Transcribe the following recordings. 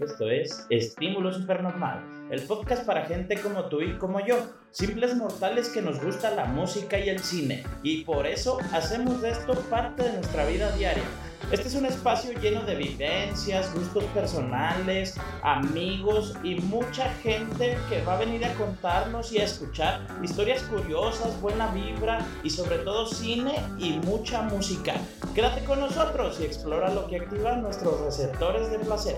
Esto es Estímulo Supernormal, el podcast para gente como tú y como yo, simples mortales que nos gusta la música y el cine, y por eso hacemos de esto parte de nuestra vida diaria. Este es un espacio lleno de vivencias, gustos personales, amigos y mucha gente que va a venir a contarnos y a escuchar historias curiosas, buena vibra y sobre todo cine y mucha música. Quédate con nosotros y explora lo que activa nuestros receptores de placer.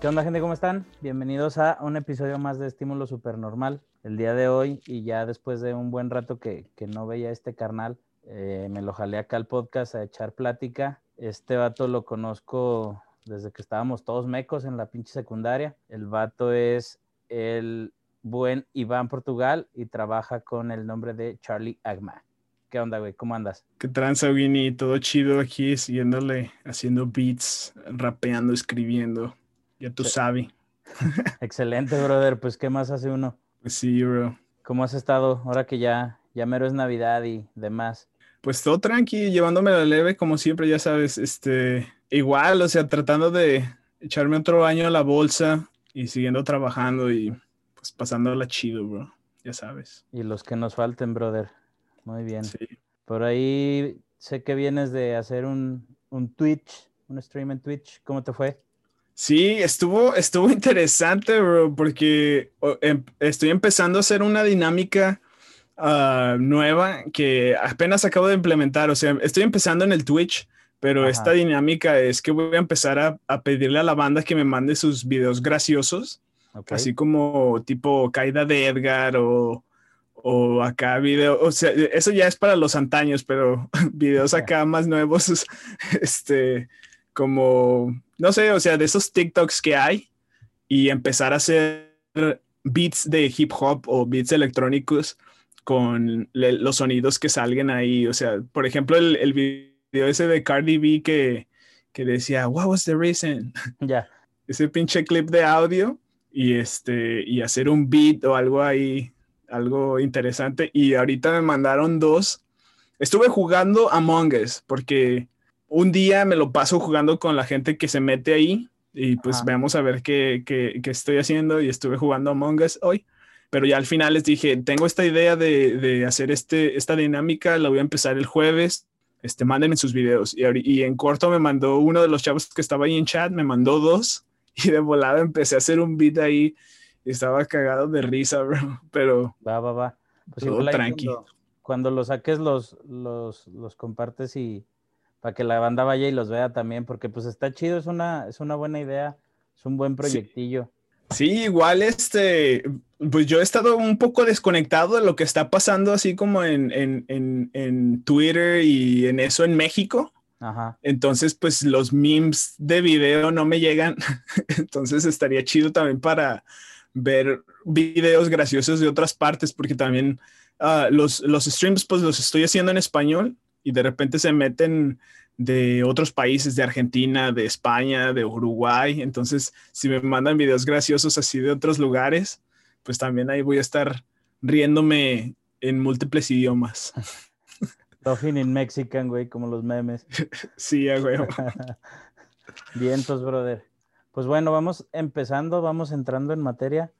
¿Qué onda gente? ¿Cómo están? Bienvenidos a un episodio más de Estímulo Supernormal. El día de hoy y ya después de un buen rato que, que no veía este carnal, eh, me lo jalé acá al podcast a echar plática. Este vato lo conozco desde que estábamos todos mecos en la pinche secundaria. El vato es el buen Iván Portugal y trabaja con el nombre de Charlie Agma. ¿Qué onda, güey? ¿Cómo andas? ¿Qué tranza, Winnie? Todo chido aquí, siguiéndole, haciendo beats, rapeando, escribiendo. Ya tú sabes. Excelente, brother. Pues, ¿qué más hace uno? Pues sí, bro. ¿Cómo has estado ahora que ya, ya mero es Navidad y demás? Pues todo tranqui, llevándome la leve, como siempre, ya sabes, este, igual, o sea, tratando de echarme otro año a la bolsa y siguiendo trabajando y pues pasándola chido, bro, ya sabes. Y los que nos falten, brother. Muy bien. Sí. Por ahí sé que vienes de hacer un, un Twitch, un stream en Twitch. ¿Cómo te fue? Sí, estuvo, estuvo interesante, bro, porque em, estoy empezando a hacer una dinámica uh, nueva que apenas acabo de implementar. O sea, estoy empezando en el Twitch, pero Ajá. esta dinámica es que voy a empezar a, a, pedirle a la banda que me mande sus videos graciosos, okay. así como tipo Caída de Edgar o, o acá video, o sea, eso ya es para los antaños, pero videos acá más nuevos, este, como, no sé, o sea, de esos TikToks que hay y empezar a hacer beats de hip hop o beats electrónicos con le, los sonidos que salgan ahí. O sea, por ejemplo, el, el video ese de Cardi B que, que decía, What was the reason? Ya. Yeah. Ese pinche clip de audio y, este, y hacer un beat o algo ahí, algo interesante. Y ahorita me mandaron dos. Estuve jugando Among Us porque un día me lo paso jugando con la gente que se mete ahí y pues Ajá. veamos a ver qué, qué, qué estoy haciendo y estuve jugando Among Us hoy pero ya al final les dije, tengo esta idea de, de, hacer este, esta dinámica, la voy a empezar el jueves, este, mándenme sus videos. Y, y, en corto me mandó uno de los chavos que estaba ahí en chat, me mandó dos y de volada empecé a hacer un beat ahí y estaba cagado de risa, bro. Pero... Va, va, va. Pues todo tranqui. Cuando, cuando, lo saques los, los, los compartes y para que la banda vaya y los vea también, porque pues está chido, es una, es una buena idea, es un buen proyectillo. Sí. Sí, igual este, pues yo he estado un poco desconectado de lo que está pasando así como en, en, en, en Twitter y en eso en México. Ajá. Entonces, pues los memes de video no me llegan. Entonces estaría chido también para ver videos graciosos de otras partes, porque también uh, los, los streams pues los estoy haciendo en español y de repente se meten de otros países, de Argentina, de España, de Uruguay. Entonces, si me mandan videos graciosos así de otros lugares, pues también ahí voy a estar riéndome en múltiples idiomas. Laughing in Mexican, güey, como los memes. Sí, güey. Vientos, brother. Pues bueno, vamos empezando, vamos entrando en materia.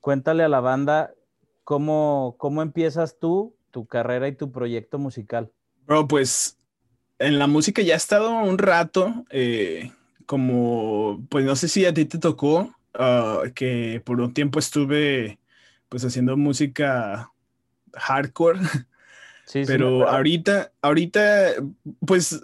Cuéntale a la banda cómo, cómo empiezas tú, tu carrera y tu proyecto musical. Bro, pues en la música ya he estado un rato, eh, como, pues no sé si a ti te tocó, uh, que por un tiempo estuve pues haciendo música hardcore. Sí, Pero sí, ahorita, ahorita, pues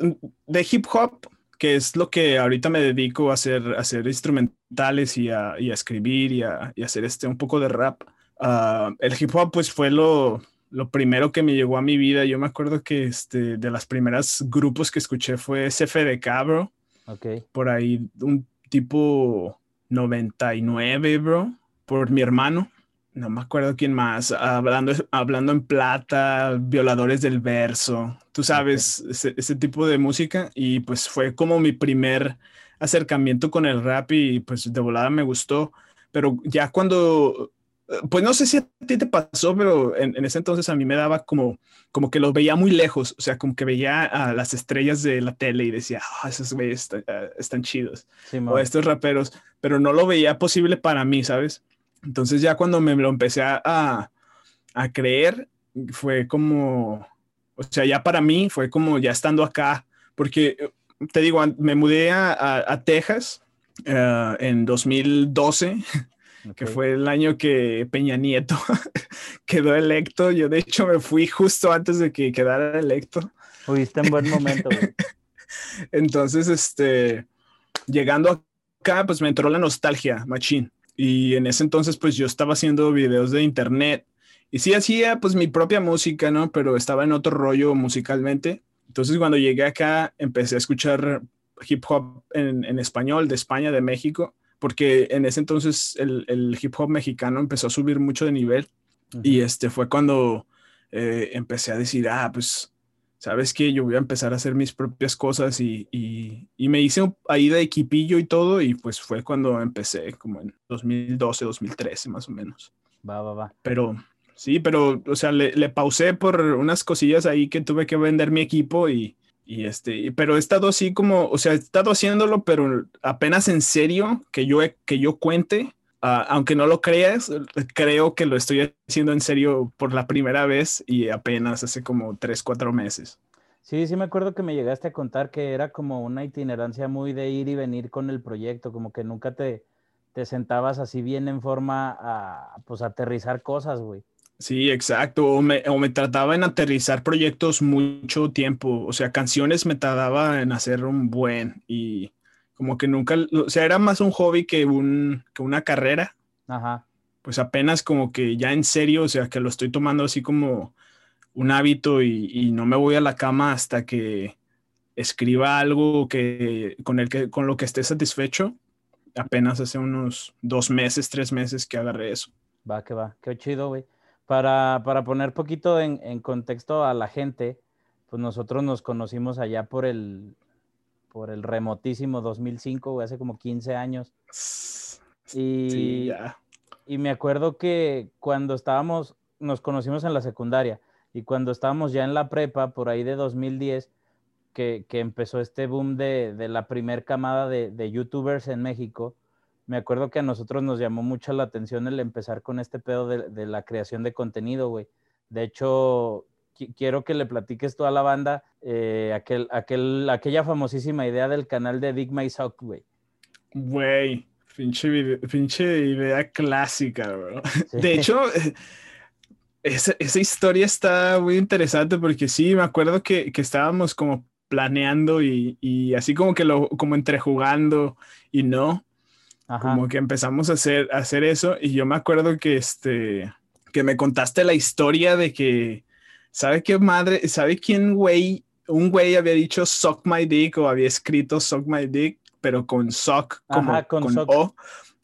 de hip hop, que es lo que ahorita me dedico a hacer, a hacer instrumentales y a, y a escribir y a, y a, hacer este un poco de rap. Uh, el hip hop pues fue lo, lo primero que me llegó a mi vida. Yo me acuerdo que este, de las primeras grupos que escuché fue CFDK, bro. Ok. Por ahí un tipo 99, bro, por mi hermano. No me acuerdo quién más. Hablando, hablando en plata, violadores del verso. Tú sabes, okay. ese, ese tipo de música. Y pues fue como mi primer acercamiento con el rap y pues de volada me gustó. Pero ya cuando pues no sé si a ti te pasó, pero en, ese entonces a mí me daba como, como que los veía muy lejos, o sea, como que veía a las estrellas de la tele y decía, ah, esos güeyes eh, están, chidos, o estos raperos, pero no lo veía posible para mí, ¿sabes? Entonces ya cuando me lo empecé a, a creer, fue como, o sea, ya para mí fue como ya estando acá, porque te digo, me mudé a, Texas eh, en 2012, que fue el año que Peña Nieto quedó electo. Yo de hecho me fui justo antes de que quedara electo. Fuiste en buen momento. Entonces, este, llegando acá, pues me entró la nostalgia, machín. Y en ese entonces, pues yo estaba haciendo videos de internet y sí hacía pues mi propia música, ¿no? Pero estaba en otro rollo musicalmente. Entonces cuando llegué acá empecé a escuchar hip hop en, español de España, de México, porque en ese entonces el, hip hop mexicano empezó a subir mucho de nivel y este fue cuando eh, empecé a decir, ah, pues, ¿sabes qué? Yo voy a empezar a hacer mis propias cosas y, y, me hice ahí de equipillo y todo y pues fue cuando empecé, como en 2012, 2013 más o menos. Va, va, va. Pero Sí, pero, o sea, le, pausé por unas cosillas ahí que tuve que vender mi equipo y, y este, pero he estado así como, o sea, he estado haciéndolo, pero apenas en serio, que yo, que yo cuente, ah, aunque no lo creas, creo que lo estoy haciendo en serio por la primera vez y apenas hace como tres, cuatro meses. Sí, sí me acuerdo que me llegaste a contar que era como una itinerancia muy de ir y venir con el proyecto, como que nunca te, te sentabas así bien en forma a, pues, aterrizar cosas, güey. Sí, exacto. O me, o me, trataba en aterrizar proyectos mucho tiempo. O sea, canciones me trataba en hacer un buen y como que nunca, o sea, era más un hobby que, un, que una carrera. Ajá. Pues apenas como que ya en serio, o sea, que lo estoy tomando así como un hábito y, y no me voy a la cama hasta que escriba algo que, con, el que, con lo que esté satisfecho. Apenas hace unos dos meses, tres meses que agarré eso. Va, que va. Qué chido, güey. Para, para poner poquito en, en, contexto a la gente, pues nosotros nos conocimos allá por el, por el remotísimo 2005, hace como 15 años. Y, y me acuerdo que cuando estábamos, nos conocimos en la secundaria y cuando estábamos ya en la prepa, por ahí de 2010, que, que empezó este boom de, de la primer camada de, de, youtubers en México, me acuerdo que a nosotros nos llamó mucho la atención el empezar con este pedo de, la creación de contenido, güey. De hecho, quiero que le platiques tú a la banda eh, aquel, aquel, aquella famosísima idea del canal de Dig My Sock, güey. Güey, pinche, idea clásica, bro. De hecho, esa, esa, historia está muy interesante porque sí, me acuerdo que, que estábamos como planeando y, y, así como que lo, como entrejugando y no. Como que empezamos a hacer, hacer eso y yo me acuerdo que, este, que me contaste la historia de que, ¿sabe qué madre? ¿Sabe quién güey? Un güey había dicho suck my dick o había escrito suck my dick, pero con suck como con, O.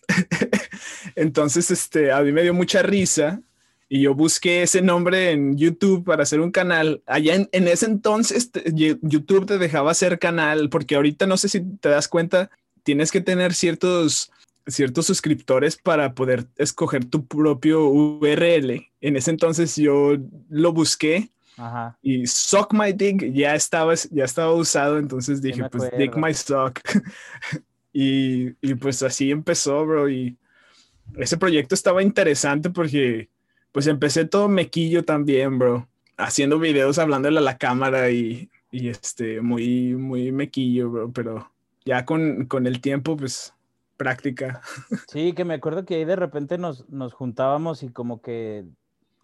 Entonces, este, a mí me dio mucha risa y yo busqué ese nombre en YouTube para hacer un canal. Allá en, en, ese entonces YouTube te dejaba hacer canal, porque ahorita no sé si te das cuenta, tienes que tener ciertos ciertos suscriptores para poder escoger tu propio URL. En ese entonces yo lo busqué y Suck My Dick ya estaba, ya estaba usado, entonces dije, pues Dick My Sock. y, y, pues así empezó, bro. Y ese proyecto estaba interesante porque pues empecé todo mequillo también, bro. Haciendo videos hablándole a la cámara y, y este, muy, muy mequillo, bro. Pero ya con, con el tiempo, pues práctica. Sí, que me acuerdo que ahí de repente nos, nos juntábamos y como que,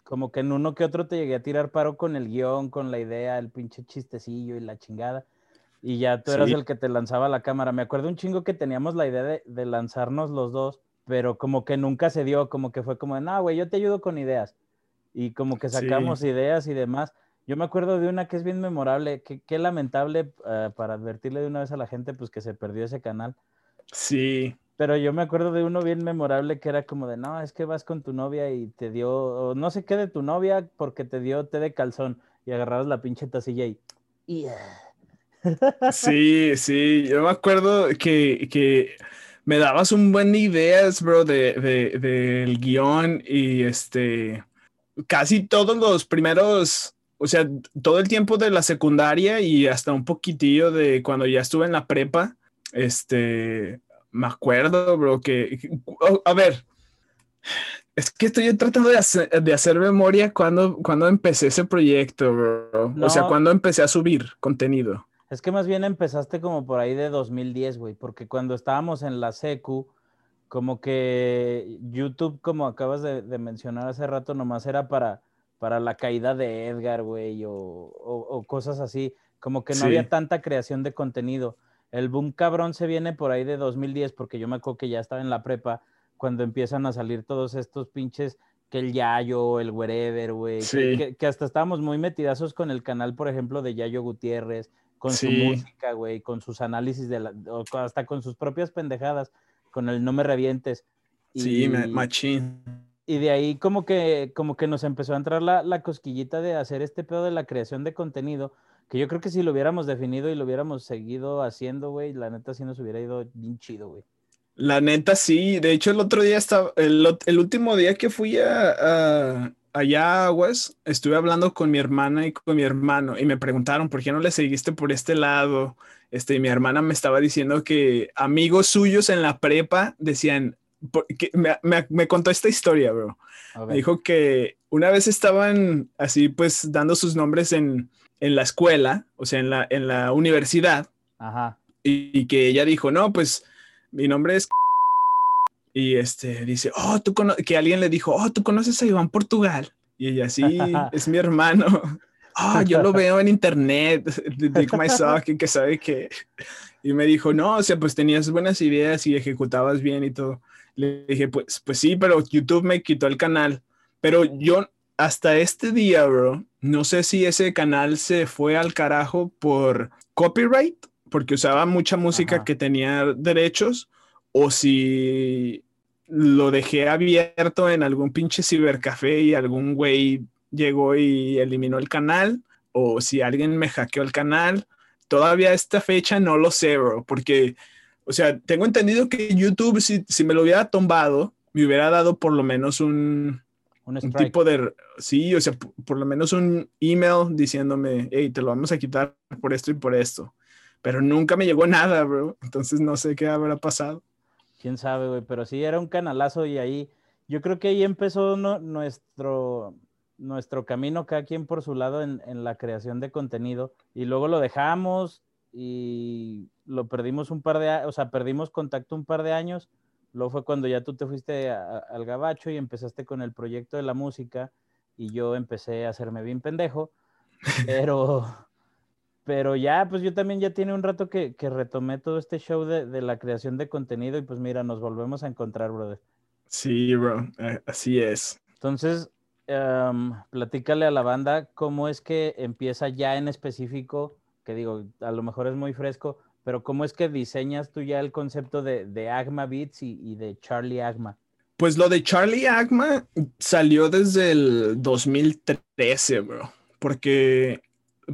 como que en uno que otro te llegué a tirar paro con el guion, con la idea, el pinche chistecillo y la chingada. Y ya tú eras el que te lanzaba la cámara. Me acuerdo un chingo que teníamos la idea de, de lanzarnos los dos, pero como que nunca se dio, como que fue como de, no, güey, yo te ayudo con ideas. Y como que sacamos ideas y demás. Yo me acuerdo de una que es bien memorable, que, qué lamentable uh, para advertirle de una vez a la gente, pues que se perdió ese canal. Sí. Pero yo me acuerdo de uno bien memorable que era como de, no, es que vas con tu novia y te dio, no sé qué de tu novia porque te dio té de calzón y agarrabas la pinche tacilla y... Sí, sí, yo me acuerdo que, que me dabas un buen de ideas, bro, de, de, del guion y este, casi todos los primeros, o sea, todo el tiempo de la secundaria y hasta un poquitillo de cuando ya estuve en la prepa, este, me acuerdo, bro, que, a ver, es que estoy tratando de hacer, de hacer memoria cuando, cuando empecé ese proyecto, bro. O sea, cuando empecé a subir contenido. Es que más bien empezaste como por ahí de 2010, güey, porque cuando estábamos en la secu, como que YouTube, como acabas de, mencionar hace rato, nomás era para, para la caída de Edgar, güey, o, cosas así, como que no había tanta creación de contenido. El boom cabrón se viene por ahí de 2010, porque yo me acuerdo que ya estaba en la prepa, cuando empiezan a salir todos estos pinches, que el Yayo, el Wherever, güey, que, que, hasta estábamos muy metidazos con el canal, por ejemplo, de Yayo Gutiérrez, con su música, güey, con sus análisis de la, hasta con sus propias pendejadas, con el no me revientes. sí, machín. Y de ahí como que, como que nos empezó a entrar la, la, cosquillita de hacer este pedo de la creación de contenido, que yo creo que si lo hubiéramos definido y lo hubiéramos seguido haciendo, güey, la neta sí nos hubiera ido bien chido, güey. La neta sí, de hecho el otro día estaba, el, el último día que fui a, allá Aguas, estuve hablando con mi hermana y con mi hermano y me preguntaron por qué no le seguiste por este lado. Este, mi hermana me estaba diciendo que amigos suyos en la prepa decían, que me, me, contó esta historia, bro. Me dijo que una vez estaban así, pues, dando sus nombres en, en la escuela, o sea, en la, en la universidad. Ajá. Y, y que ella dijo, no, pues, mi nombre es y este dice, oh, tú que alguien le dijo, oh, tú conoces a Iván Portugal. Y ella, sí, es mi hermano. Oh, yo lo veo en internet, de My que sabe que. Y me dijo, no, o sea, pues tenías buenas ideas y ejecutabas bien y todo. Le dije, pues, pues sí, pero YouTube me quitó el canal. Pero yo, hasta este día, bro, no sé si ese canal se fue al carajo por copyright, porque usaba mucha música que tenía derechos, o si lo dejé abierto en algún pinche cibercafé y algún güey llegó y eliminó el canal, o si alguien me hackeó el canal. Todavía esta fecha no lo sé, bro, porque, o sea, tengo entendido que YouTube, si, si me lo hubiera tombado, me hubiera dado por lo menos un, un, tipo de, sí, o sea, por, lo menos un email diciéndome, hey, te lo vamos a quitar por esto y por esto. Pero nunca me llegó nada, bro. Entonces no sé qué habrá pasado quién sabe, güey, pero sí era un canalazo y ahí, yo creo que ahí empezó nuestro, nuestro camino, cada quien por su lado en, la creación de contenido, y luego lo dejamos y lo perdimos un par de, o sea, perdimos contacto un par de años, luego fue cuando ya tú te fuiste al gabacho y empezaste con el proyecto de la música, y yo empecé a hacerme bien pendejo, pero pero ya, pues yo también ya tiene un rato que, retomé todo este show de, la creación de contenido y pues mira, nos volvemos a encontrar, brother. Sí, bro, eh, así es. Entonces, um, platícale a la banda cómo es que empieza ya en específico, que digo, a lo mejor es muy fresco, pero cómo es que diseñas tú ya el concepto de, de Agma Beats y, y de Charlie Agma. Pues lo de Charlie Agma salió desde el 2013, bro, porque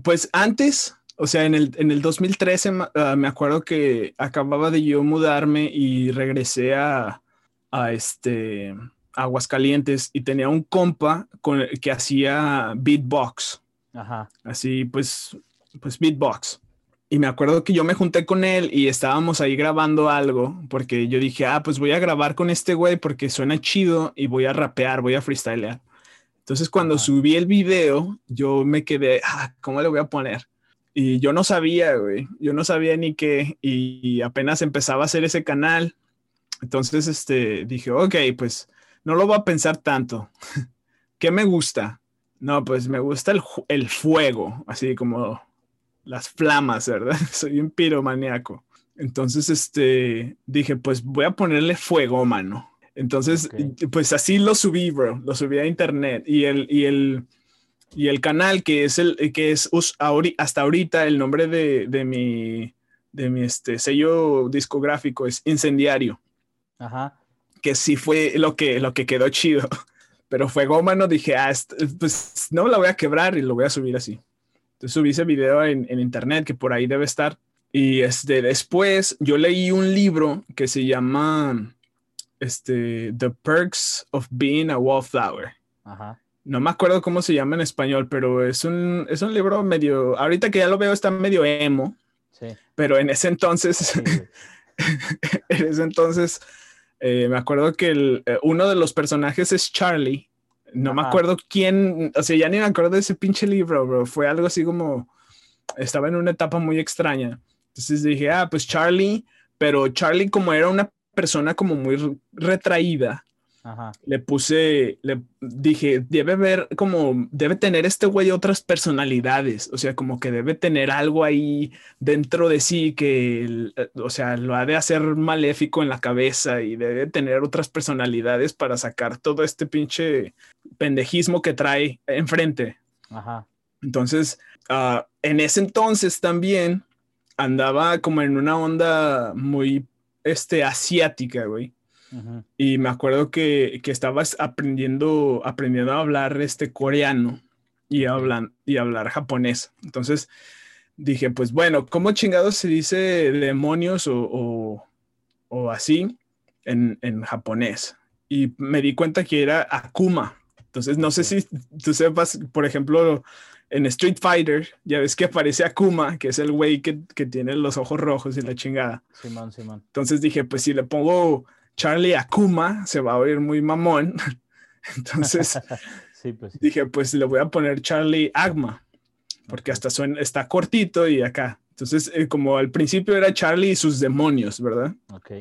pues antes o sea, en el, en el 2013 ah, me acuerdo que acababa de yo mudarme y regresé a, a este, Aguascalientes y tenía un compa con el que hacía beatbox. Ajá. Así pues, pues beatbox. Y me acuerdo que yo me junté con él y estábamos ahí grabando algo porque yo dije, ah, pues voy a grabar con este güey porque suena chido y voy a rapear, voy a freestylear. Entonces cuando subí el video, yo me quedé, ah, ¿cómo le voy a poner? Y yo no sabía, güey, yo no sabía ni qué, y apenas empezaba a hacer ese canal. Entonces, este, dije, ok, pues no lo voy a pensar tanto. ¿Qué me gusta? No, pues me gusta el, el fuego, así como las flamas, ¿verdad? Soy un piromaniaco. Entonces, este, dije, pues voy a ponerle fuego, mano. Entonces, pues así lo subí, bro. Lo subí a internet. Y el, y el, y el canal que es el que es hasta ahorita el nombre de, de mi de mi este sello discográfico es Incendiario. Ajá. Que sí fue lo que lo que quedó chido. Pero fue goma, no dije, ah, pues no la voy a quebrar y lo voy a subir así. Subí ese video en, en internet que por ahí debe estar. Y este, después yo leí un libro que se llama este, The Perks of Being a Wallflower. Ajá. No me acuerdo cómo se llama en español, pero es un, es un libro medio, ahorita que ya lo veo está medio emo, Sí. pero en ese entonces, sí, en ese entonces, eh, me acuerdo que el, eh, uno de los personajes es Charlie. No me acuerdo quién, o sea, ya ni me acuerdo de ese pinche libro, bro. Fue algo así como, estaba en una etapa muy extraña. Entonces dije, ah, pues Charlie, pero Charlie como era una persona como muy re- retraída, Ajá. le puse, le dije, debe ver como, debe tener este güey otras personalidades, o sea, como que debe tener algo ahí dentro de sí que, eh, o sea, lo ha de hacer maléfico en la cabeza y debe tener otras personalidades para sacar todo este pinche pendejismo que trae enfrente. Ajá. Entonces, ah, en ese entonces también andaba como en una onda muy, este, asiática, güey. Y me acuerdo que, que estabas aprendiendo, aprendiendo a hablar este coreano y, hablan, y hablar japonés. Entonces dije, pues bueno, ¿cómo chingados se dice demonios o, o, o así en, en japonés? Y me di cuenta que era Akuma. Entonces no sé si tú sepas, por ejemplo, en Street Fighter, ya ves que aparece Akuma, que es el güey que, que tiene los ojos rojos y la chingada. Simón, Simón. Entonces dije, pues si le pongo Charlie Akuma, se va a oír muy mamón. Entonces Sí, pues sí. dije, pues le voy a poner Charlie Agma, porque hasta suena, está cortito y acá. Entonces, eh, como al principio era Charlie y sus demonios, ¿verdad? Ok.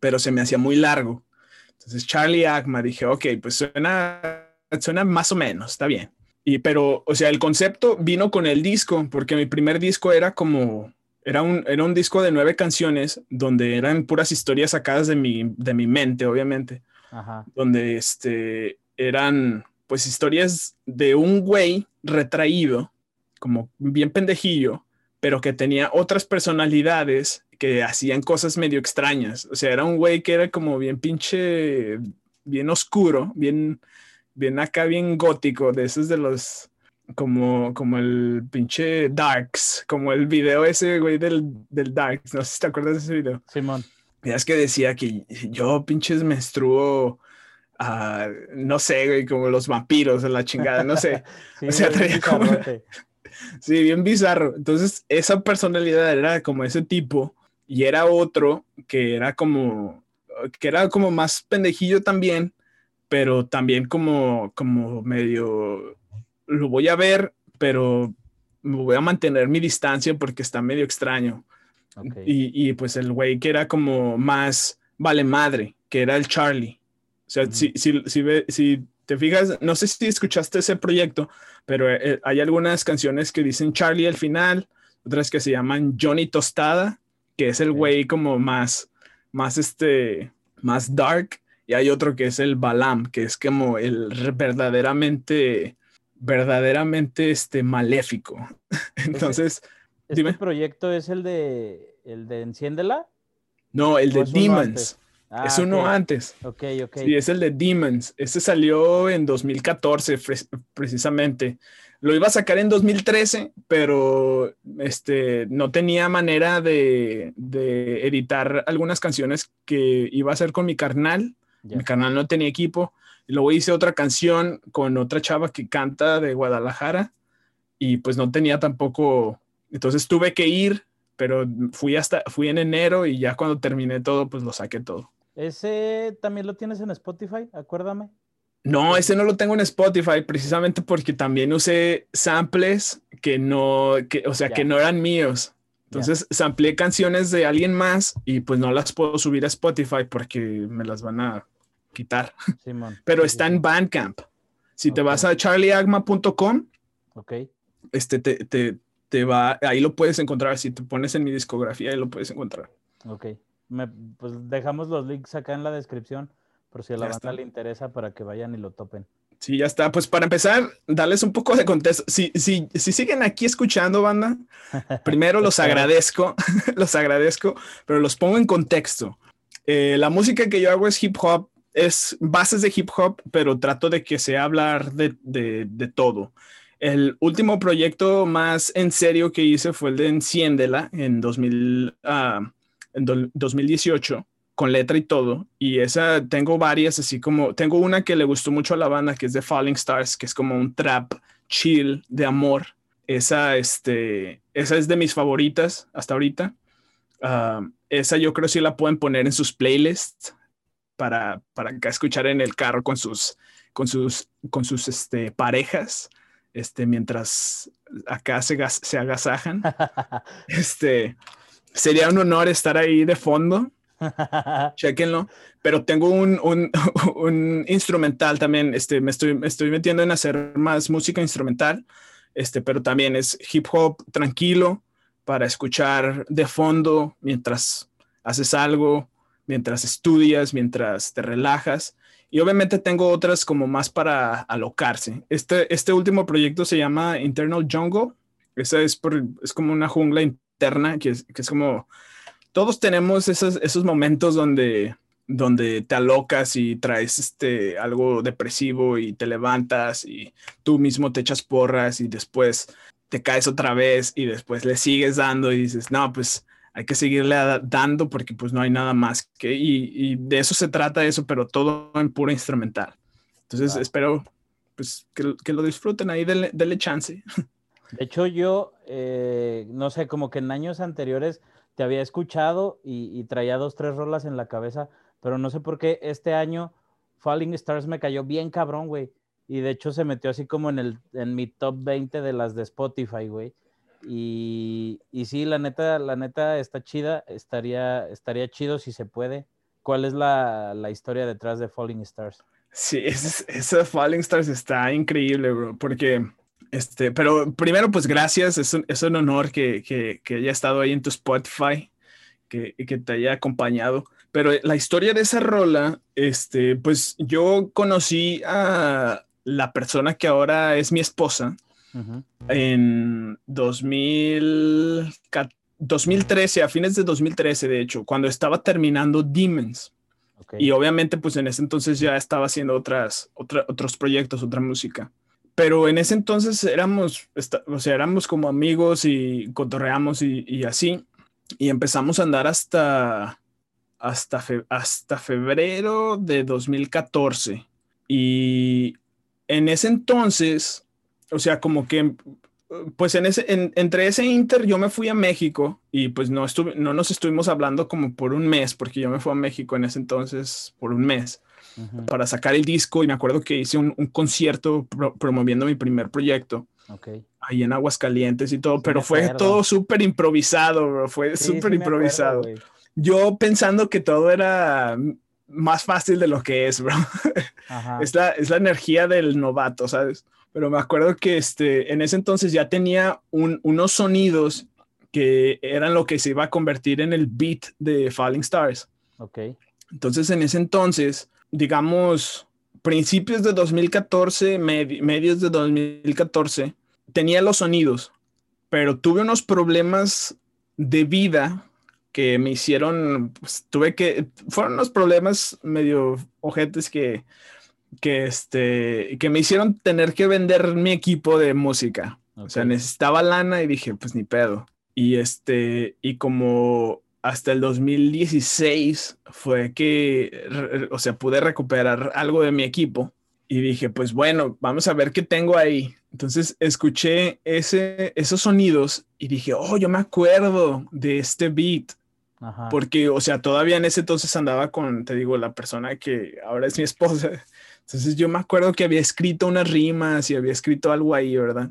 Pero se me hacía muy largo. Entonces, Charlie Agma, dije, ok, pues suena, suena más o menos, está bien. Y, pero, o sea, el concepto vino con el disco, porque mi primer disco era como, era un, era un disco de nueve canciones, donde eran puras historias sacadas de mi, de mi mente, obviamente Ajá. donde este, eran pues historias de un güey retraído, como bien pendejillo, pero que tenía otras personalidades que hacían cosas medio extrañas. O sea, era un güey que era como bien pinche, bien oscuro, bien, bien acá, bien gótico, de esos de los, como, como el pinche Darks, como el video ese güey del, del Darks, no sé si te acuerdas de ese video. Simón. Ya es que decía que yo pinches menstruo, ah, no sé, güey, como los vampiros en la chingada, no sé. Sí, O sea, traía como-. Sí, bien bizarro. Entonces, esa personalidad era como ese tipo y era otro que era como, que era como más pendejillo también, pero también como, como medio, lo voy a ver, pero me voy a mantener mi distancia porque está medio extraño. Y, y, pues el güey que era como más vale madre, que era el Charlie. O sea, si, si, si, ve- si te fijas, no sé si escuchaste ese proyecto, pero eh, hay algunas canciones que dicen Charlie al final, otras que se llaman Johnny Tostada, que es el Ok. güey como más, más este, más dark, y hay otro que es el Balam, que es como el verdaderamente, verdaderamente este maléfico. Entonces, ¿Este dime. proyecto es el de el de Enciéndela? no, el ¿O de Demons. Ah, es uno ok. antes. Ok, ok. Sí, es el de Demons. Este salió en 2014, fres- precisamente. Lo iba a sacar en 2013, pero este, no tenía manera de, de editar algunas canciones que iba a hacer con mi carnal. Mi carnal no tenía equipo. Y luego hice otra canción con otra chava que canta de Guadalajara y pues no tenía tampoco. Entonces tuve que ir, pero fui hasta, fui en enero y ya cuando terminé todo, pues lo saqué todo. Ese también lo tienes en Spotify, acuérdame. No, ese no lo tengo en Spotify precisamente porque también usé samples que no, que, o sea, que no eran míos. Entonces, sampleé canciones de alguien más y pues no las puedo subir a Spotify porque me las van a quitar. Simón. Pero está en. Bandcamp. Si te vas a charlieagma.com, este te, te, te va, ahí lo puedes encontrar. Si te pones en mi discografía, ahí lo puedes encontrar. Ok. Me- pues dejamos los links acá en la descripción por si a la Ya banda está. le interesa para que vayan y lo topen. Sí, ya está. Pues para empezar, darles un poco de contexto. Si, si, si siguen aquí escuchando, banda, primero los agradezco, los agradezco, pero los pongo en contexto. Eh, la música que yo hago es hip hop, es bases de hip hop, pero trato de que sea hablar de, de, todo. El último proyecto más en serio que hice fue el de Enciéndela en, 2000, ah, en 2018 con letra y todo. Y esa tengo varias, así como tengo una que le gustó mucho a la banda, que es de Falling Stars, que es como un trap chill de amor. Esa, este, esa es de mis favoritas hasta ahorita. Ah, esa yo creo si la pueden poner en sus playlists para, para escuchar en el carro con sus, con sus, con sus este, parejas, este, mientras acá se, se agasajan. este, sería un honor estar ahí de fondo Chequenlo. Pero tengo un, un, un, instrumental también. Este, me estoy, me estoy metiendo en hacer más música instrumental. Este, pero también es hip hop tranquilo para escuchar de fondo mientras haces algo, mientras estudias, mientras te relajas. Y obviamente tengo otras como más para alocarse. Este, este último proyecto se llama Internal Jungle. Esa es, es como una jungla interna que es, que es como todos tenemos esos, esos momentos donde, donde te alocas y traes este, algo depresivo y te levantas y tú mismo te echas porras y después te caes otra vez y después le sigues dando y dices, no, pues hay que seguirle dando porque pues no hay nada más que, y, de eso se trata eso, pero todo en pura instrumental. Entonces espero pues que, que, lo disfruten ahí, denle, chance. De hecho yo, eh, no sé, como que en años anteriores te había escuchado y, traía dos, tres rolas en la cabeza, pero no sé por qué este año Falling Stars me cayó bien cabrón, güey. Y de hecho se metió así como en, el, en mi top 20 de las de Spotify, güey. Y, y sí, la neta, la neta está chida, estaría, estaría chido si se puede. ¿Cuál es la, la historia detrás de Falling Stars? Sí, esa Falling Stars está increíble, bro, porque este, pero primero, pues gracias, es un, es un honor que, que, que, haya estado ahí en tu Spotify, que, que te haya acompañado. Pero la historia de esa rola, este, pues yo conocí a la persona que ahora es mi esposa en 2000, 2013, a fines de 2013, de hecho, cuando estaba terminando Demons. Y obviamente, pues en ese entonces ya estaba haciendo otras, otra, otros proyectos, otra música pero en ese entonces éramos, o sea, éramos como amigos y cotorreamos y, así, y empezamos a andar hasta, hasta, hasta febrero de 2014. Y en ese entonces, o sea, como que, pues en ese, entre ese inter yo me fui a México y pues no, estuve, no nos estuvimos hablando como por un mes, porque yo me fui a México en ese entonces por un mes para sacar el disco y me acuerdo que hice un, concierto promoviendo mi primer proyecto. Ahí en Aguascalientes y todo, pero fue todo súper improvisado, fue súper improvisado. Yo pensando que todo era más fácil de lo que es, bro. es, la, es la energía del novato, ¿sabes? Pero me acuerdo que este, en ese entonces ya tenía unos sonidos que eran lo que se iba a convertir en el beat de Falling Stars. Ok. Entonces, en ese entonces, digamos, principios de 2014, medios de 2014, tenía los sonidos, pero tuve unos problemas de vida que me hicieron, pues, tuve que, fueron unos problemas medio ojetes que, que, este, que me hicieron tener que vender mi equipo de música. O sea, necesitaba lana y dije, pues ni pedo. Y este, y como hasta el 2016 fue que, o sea, pude recuperar algo de mi equipo y dije, pues bueno, vamos a ver qué tengo ahí. Entonces escuché ese, esos sonidos y dije, oh, yo me acuerdo de este beat. Porque, o sea, todavía en ese entonces andaba con, te digo, la persona que ahora es mi esposa. Entonces yo me acuerdo que había escrito unas rimas y había escrito algo ahí, ¿verdad?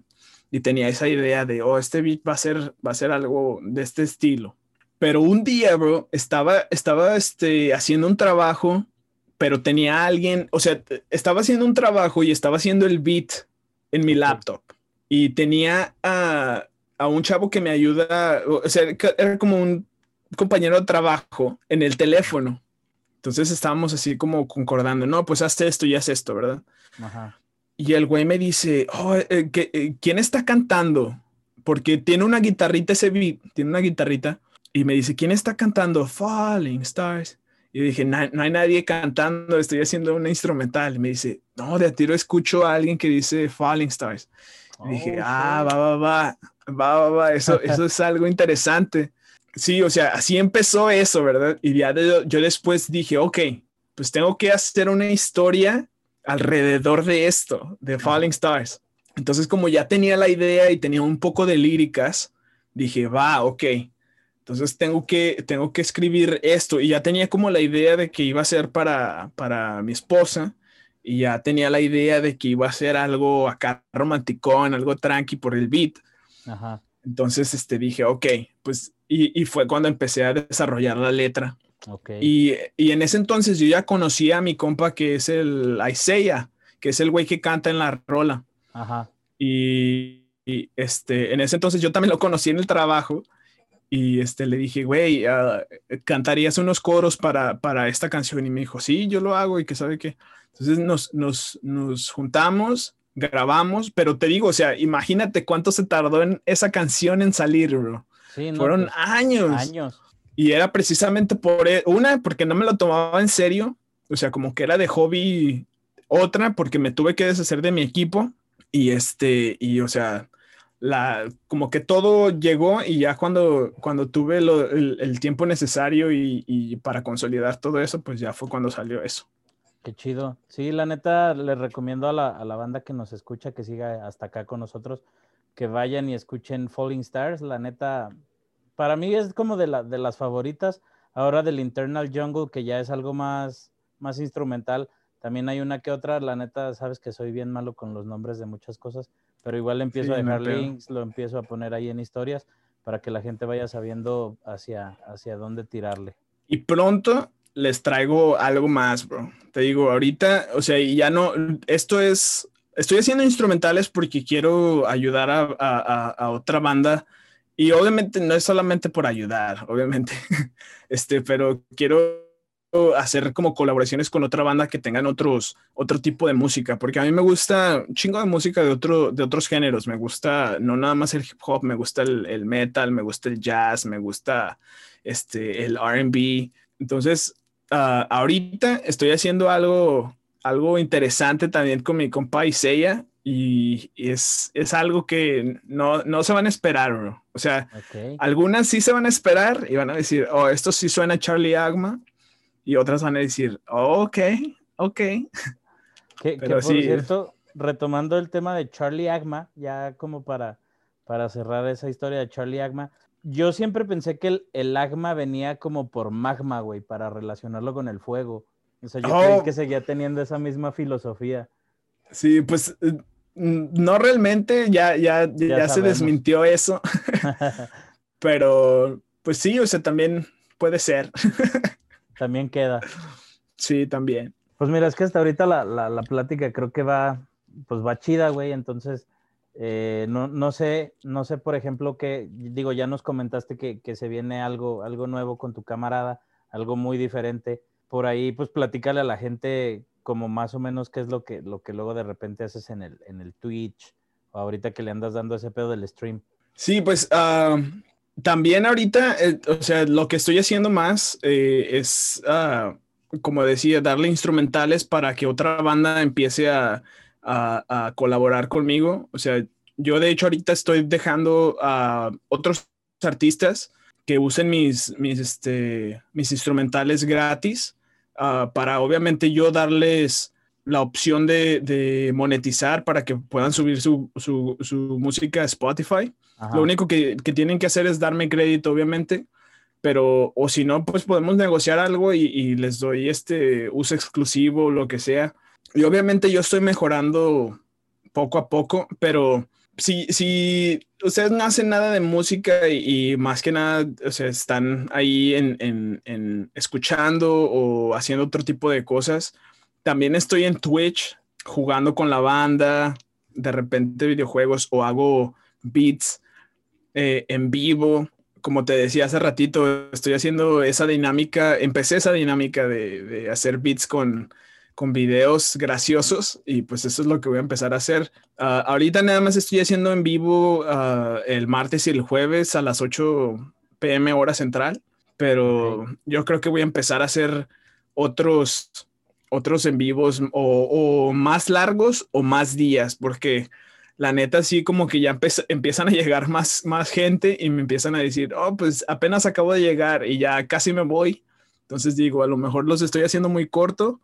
Y tenía esa idea de, oh, este beat va a ser, va a ser algo de este estilo. Pero un día, bro, estaba, estaba este, haciendo un trabajo, pero tenía alguien, o sea, estaba haciendo un trabajo y estaba haciendo el beat en mi laptop. Y tenía a, a un chavo que me ayuda, o sea, era como un compañero de trabajo en el teléfono. Entonces estábamos así como concordando, no, pues haz esto y haz esto, ¿verdad? Ajá. Y el güey me dice, oh, eh, eh, ¿quién está cantando? Porque tiene una guitarrita ese beat, tiene una guitarrita y me dice, ¿quién está cantando Falling Stars? Y dije, no, hay nadie cantando, estoy haciendo una instrumental. Y me dice, no, de a tiro escucho a alguien que dice Falling Stars. dije, oh, ah, va, va, va, va, va, va, eso, eso es algo interesante. Sí, o sea, así empezó eso, ¿verdad? Y ya yo después dije, ok, pues tengo que hacer una historia alrededor de esto, de Falling Stars. Entonces, como ya tenía la idea y tenía un poco de líricas, dije, va, ok. Entonces tengo que, tengo que escribir esto. Y ya tenía como la idea de que iba a ser para, para mi esposa. Y ya tenía la idea de que iba a ser algo acá romanticón, algo tranqui por el beat. Ajá. Entonces este, dije, ok, pues, y, y fue cuando empecé a desarrollar la letra. Okay. Y, y, en ese entonces yo ya conocía a mi compa que es el Isaiah, que es el güey que canta en la rola. Ajá. Y, este, en ese entonces yo también lo conocí en el trabajo y este, le dije, güey, uh, ¿cantarías unos coros para, para esta canción? Y me dijo, sí, yo lo hago y que sabe qué. Entonces nos, nos, nos juntamos, grabamos, pero te digo, o sea, imagínate cuánto se tardó en esa canción en salir, bro. Sí, Fueron pues, años. Años. Y era precisamente por e, una, porque no me lo tomaba en serio, o sea, como que era de hobby. Otra, porque me tuve que deshacer de mi equipo y este, y o sea, la, como que todo llegó y ya cuando, cuando tuve el, tiempo necesario y, para consolidar todo eso, pues ya fue cuando salió eso. Qué chido. Sí, la neta, le recomiendo a la, a la banda que nos escucha, que siga hasta acá con nosotros, que vayan y escuchen Falling Stars. La neta, para mí es como de, la, de las favoritas. Ahora del Internal Jungle, que ya es algo más, más instrumental también hay una que otra, la neta, sabes que soy bien malo con los nombres de muchas cosas, pero igual empiezo a dejar links, lo empiezo a poner ahí en historias para que la gente vaya sabiendo hacia, hacia dónde tirarle. Y pronto les traigo algo más, bro. Te digo, ahorita, o sea, ya no, esto es, estoy haciendo instrumentales porque quiero ayudar a, a, a otra banda. Y obviamente no es solamente por ayudar, obviamente, este, pero quiero hacer como colaboraciones con otra banda que tengan otros, otro tipo de música, porque a mí me gusta un chingo de música de, otro, de otros géneros, me gusta no nada más el hip hop, me gusta el, metal, me gusta el jazz, me gusta este, el RB. Entonces, ah, ahorita estoy haciendo algo, algo interesante también con mi compa Isaiah y es, es algo que no, no, se van a esperar, O sea, algunas sí se van a esperar y van a decir, oh, esto sí suena Charlie Agma y otras van a decir, ok, ok. Que, por cierto, retomando el tema de Charlie Agma, ya como para, para cerrar esa historia de Charlie Agma, yo siempre pensé que el, el Agma venía como por magma, güey, para relacionarlo con el fuego. O sea, yo creí oh. que seguía teniendo esa misma filosofía. Sí, pues eh, no realmente, ya, ya, ya, ya se desmintió eso. Pero, pues sí, o sea, también puede ser. También queda. Sí, también. Pues mira, es que hasta ahorita la, la, plática creo que va, pues va chida, güey. Entonces, eh, no, no, sé, no sé, por ejemplo, que, digo, ya nos comentaste que, que, se viene algo, algo nuevo con tu camarada, algo muy diferente. Por ahí, pues platícale a la gente como más o menos qué es lo que, lo que luego de repente haces en el, en el Twitch, o ahorita que le andas dando ese pedo del stream. Sí, pues uh, también ahorita, eh, o sea, lo que estoy haciendo más eh, es, ah, como decía, darle instrumentales para que otra banda empiece a, a, colaborar conmigo. O sea, yo de hecho ahorita estoy dejando a otros artistas que usen mis, mis, este, mis instrumentales gratis ah, para obviamente yo darles la opción de, de, monetizar para que puedan subir su, su, su música a Spotify. Lo único que, que, tienen que hacer es darme crédito, obviamente, pero o si no, pues podemos negociar algo y, y, les doy este uso exclusivo, lo que sea. Y obviamente yo estoy mejorando poco a poco, pero si, si ustedes no hacen nada de música y, más que nada, o sea, están ahí en, en, en escuchando o haciendo otro tipo de cosas, también estoy en Twitch jugando con la banda, de repente videojuegos o hago beats eh, en vivo. Como te decía hace ratito, estoy haciendo esa dinámica, empecé esa dinámica de, hacer beats con, con videos graciosos y pues eso es lo que voy a empezar a hacer. Ah, ahorita nada más estoy haciendo en vivo ah, el martes y el jueves a las 8 pm hora central, pero yo creo que voy a empezar a hacer otros, otros en vivos o, o, más largos o más días, porque la neta sí como que ya empiezan a llegar más, más gente y me empiezan a decir, oh, pues apenas acabo de llegar y ya casi me voy. Entonces digo, a lo mejor los estoy haciendo muy corto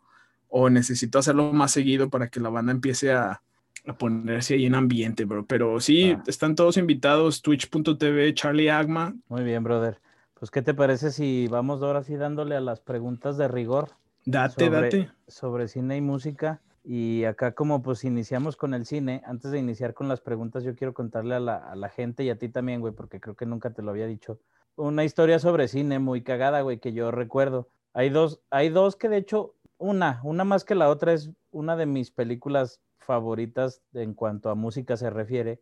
o necesito hacerlo más seguido para que la banda empiece a, a ponerse ahí en ambiente, bro. Pero sí, Ah. están todos invitados, twitch.tv, Charlie Agma. Muy bien, brother. Pues, ¿qué te parece si vamos ahora sí dándole a las preguntas de rigor Date, sobre, date. sobre cine y música? Y acá como pues iniciamos con el cine, antes de iniciar con las preguntas, yo quiero contarle a la, a la gente y a ti también, güey, porque creo que nunca te lo había dicho, una historia sobre cine muy cagada, güey, que yo recuerdo. Hay dos, hay dos que de hecho, una, una más que la otra es una de mis películas favoritas en cuanto a música se refiere.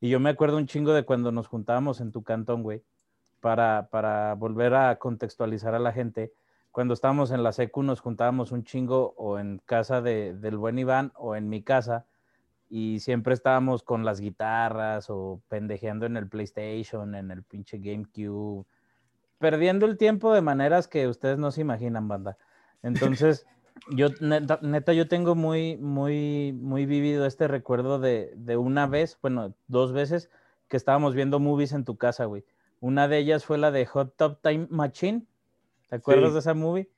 Y yo me acuerdo un chingo de cuando nos juntábamos en tu cantón, güey, para, para volver a contextualizar a la gente. Cuando estábamos en la secu nos juntábamos un chingo o en casa de, del buen Iván o en mi casa y siempre estábamos con las guitarras o pendejeando en el PlayStation, en el pinche GameCube, perdiendo el tiempo de maneras que ustedes no se imaginan, banda. Entonces, yo neta, neta, yo tengo muy, muy, muy vivido este recuerdo de, de una vez, bueno, dos veces que estábamos viendo movies en tu casa, güey. Una de ellas fue la de Hot Top Time Machine. ¿Te acuerdas Sí. de esa movie?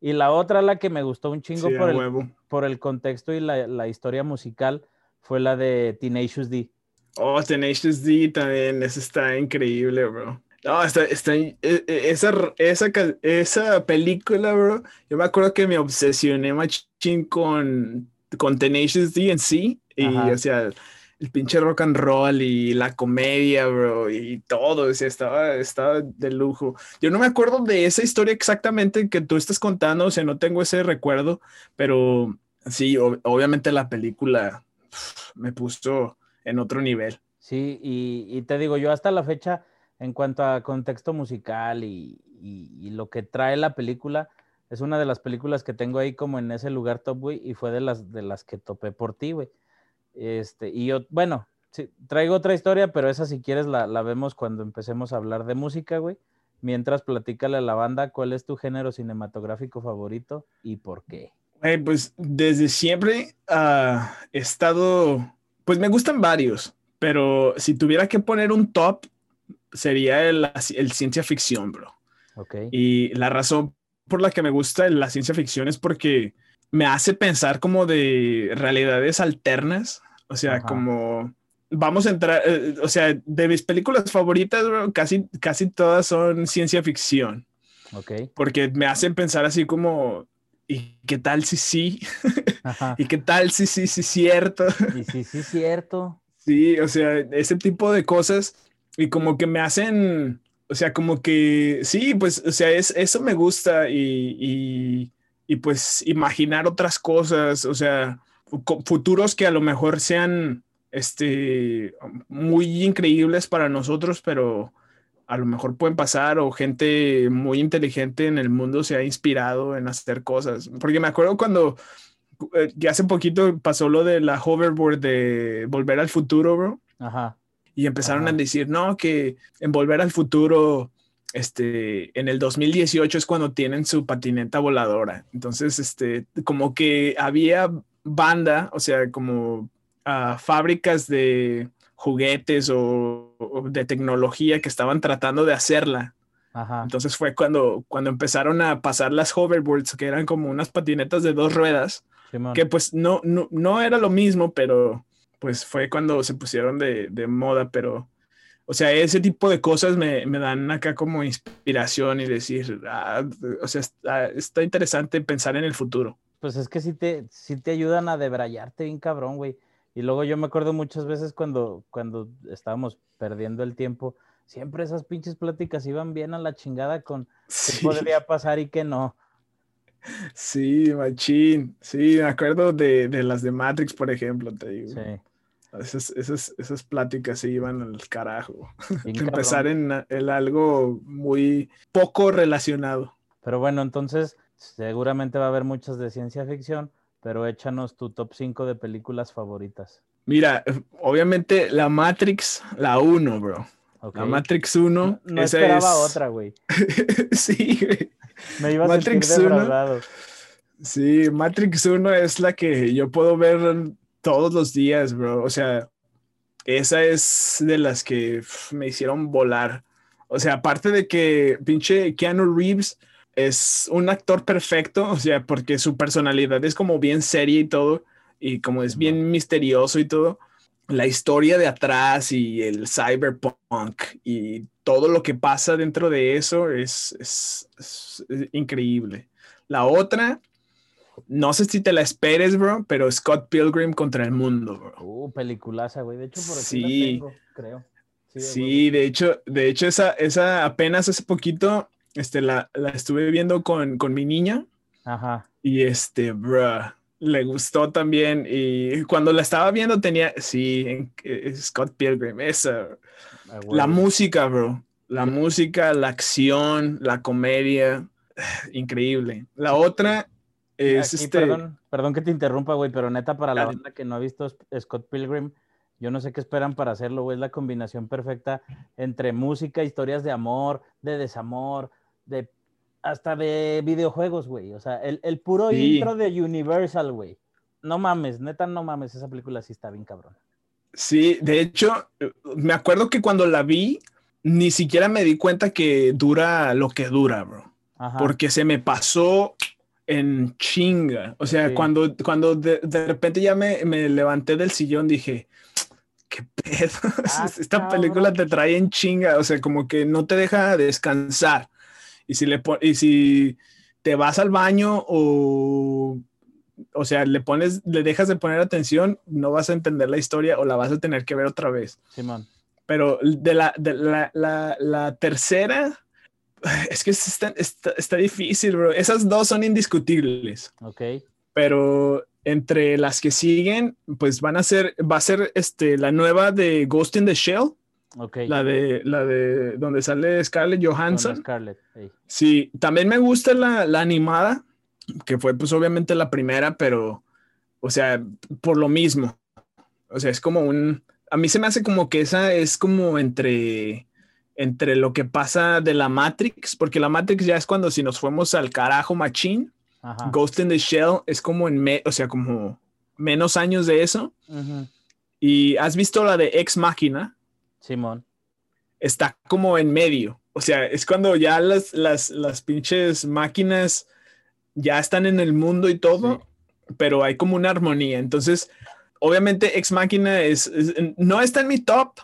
Y la otra, la que me gustó un chingo Sí, por, el, huevo. por el contexto y la, la historia musical, fue la de Tenacious D. Oh, Tenacious D también, eso está increíble, bro. No, está, está, e- e- esa, esa, esa película, bro, yo me acuerdo que me obsesioné machín con, con Tenacious D en sí, y Ajá. o sea, el pinche rock and roll y la comedia, bro, y todo, o sea, estaba, estaba de lujo. Yo no me acuerdo de esa historia exactamente que tú estás contando, o sea, no tengo ese recuerdo, pero sí, ob- obviamente la película me puso en otro nivel. Sí, y, y te digo, yo hasta la fecha, en cuanto a contexto musical y, lo que trae la película, es una de las películas que tengo ahí como en ese lugar top, güey, y fue de las, de las que topé por ti, güey. Este, y yo, bueno, sí, traigo otra historia, pero esa si quieres la, la vemos cuando empecemos a hablar de música, güey. Mientras platícale a la banda cuál es tu género cinematográfico favorito y por qué. Pues desde siempre he estado, pues me gustan varios, pero si tuviera que poner un top, sería el, el ciencia ficción, bro. Ok. Y la razón por la que me gusta la ciencia ficción es porque me hace pensar como de realidades alternas, o sea, Ajá. como vamos a entrar, eh, o sea, de mis películas favoritas, bro, casi, casi todas son ciencia ficción, Ok. porque me hacen pensar así como, ¿y qué tal si sí? Ajá. ¿Y qué tal si sí, sí, cierto? Y sí, sí, cierto. Sí, o sea, ese tipo de cosas y como que me hacen, o sea, como que sí, pues, o sea, es, eso me gusta y, y, pues imaginar otras cosas, o sea, fu- futuros que a lo mejor sean, este, muy increíbles para nosotros, pero a lo mejor pueden pasar o gente muy inteligente en el mundo se ha inspirado en hacer cosas. Porque me acuerdo cuando, eh, hace poquito pasó lo de la hoverboard de Volver al Futuro, bro. Ajá. Y empezaron Ajá. a decir, no, que en Volver al Futuro, este, en el 2018 es cuando tienen su patineta voladora. Entonces, este, como que había banda, o sea, como ah, fábricas de juguetes o, o de tecnología que estaban tratando de hacerla. Ajá. Entonces fue cuando, cuando empezaron a pasar las hoverboards, que eran como unas patinetas de dos ruedas, Simón. que pues no, no, no era lo mismo, pero pues fue cuando se pusieron de, de moda, pero, o sea, ese tipo de cosas me, me dan acá como inspiración y decir, ah, o sea, está, está interesante pensar en el futuro. Pues es que sí te, sí te ayudan a debrayarte bien cabrón, güey. Y luego yo me acuerdo muchas veces cuando, cuando estábamos perdiendo el tiempo, siempre esas pinches pláticas iban bien a la chingada con qué podría pasar y qué no. sí, machín, sí, me acuerdo de, de las de Matrix, por ejemplo, te digo. Sí. Esas, esas, esas pláticas se iban al carajo. empezar en, en algo muy poco relacionado. Pero bueno, entonces seguramente va a haber muchas de ciencia ficción, pero échanos tu top 5 de películas favoritas. Mira, obviamente la Matrix, la 1, bro. La Matrix 1, No, no esa esperaba es... otra, güey. sí, güey. Me iba a Matrix sentir uno. defraudado. Sí, Matrix 1 es la que yo puedo ver todos los días, bro. O sea, esa es de las que me hicieron volar. O sea, aparte de que pinche Keanu Reeves es un actor perfecto, o sea, porque su personalidad es como bien seria y todo, y como es bien misterioso y todo, la historia de atrás y el cyberpunk y todo lo que pasa dentro de eso es, es- es increíble. La otra, no sé si te la esperes, bro, pero Scott Pilgrim contra el mundo, bro. Uh, peliculaza, güey. De hecho, por aquí Sí. tengo, creo. de Sí, de hecho, de hecho esa, esa apenas hace poquito este, la, la estuve viendo con, con mi niña. Ajá. y este, bruh, le gustó también. Y cuando la estaba viendo tenía, sí, en- eh, Scott Pilgrim, esa, a huevo. la música, bro, la música, la acción, la comedia, increíble. La otra es Aquí, este, perdón, perdón que te interrumpa, güey, pero neta, para la banda que no ha visto Sc- Scott Pilgrim, yo no sé qué esperan para hacerlo, güey. Es la combinación perfecta entre música, historias de amor, de desamor, de hasta de videojuegos, güey. O sea, el, el puro Sí. intro de Universal, güey. No mames, neta, no mames, esa película sí está bien cabrón. Sí, de hecho, eh, me acuerdo que cuando la vi, ni siquiera me di cuenta que dura lo que dura, bro. Ajá. Porque se me pasó en chinga. O sea, Sí. cuando, cuando de, de repente ya me, me levanté del sillón, dije, ¿qué pedo? Ah, Esta película te trae en chinga. O sea, como que no te deja descansar. Y si, le y si te vas al baño o... O sea, le pones, le dejas de poner atención, no vas a entender la historia o la vas a tener que ver otra vez. Simón. Pero de la, de la, la, la tercera, es que está, está, está difícil, bro. Esas dos son indiscutibles, Ok. pero entre las que siguen, pues van a ser, va a ser este, la nueva de Ghost in the Shell, Ok. la de, la de donde sale Scarlett Johansson. Scarlett. Sí, también me gusta la, la animada, que fue pues obviamente la primera, pero, o sea, por lo mismo. O sea, es como un, a mí se me hace como que esa es como entre, entre lo que pasa de la Matrix, porque la Matrix ya es cuando si nos fuimos al carajo machín, Ajá. Ghost in the Shell es como en, me- o sea, como menos años de eso. Y has visto la de Ex Máquina, Simón. está como en medio. O sea, es cuando ya las, las, las pinches máquinas ya están en el mundo y todo, pero hay como una armonía. Entonces, obviamente, Ex Máquina es, es- no está en mi top,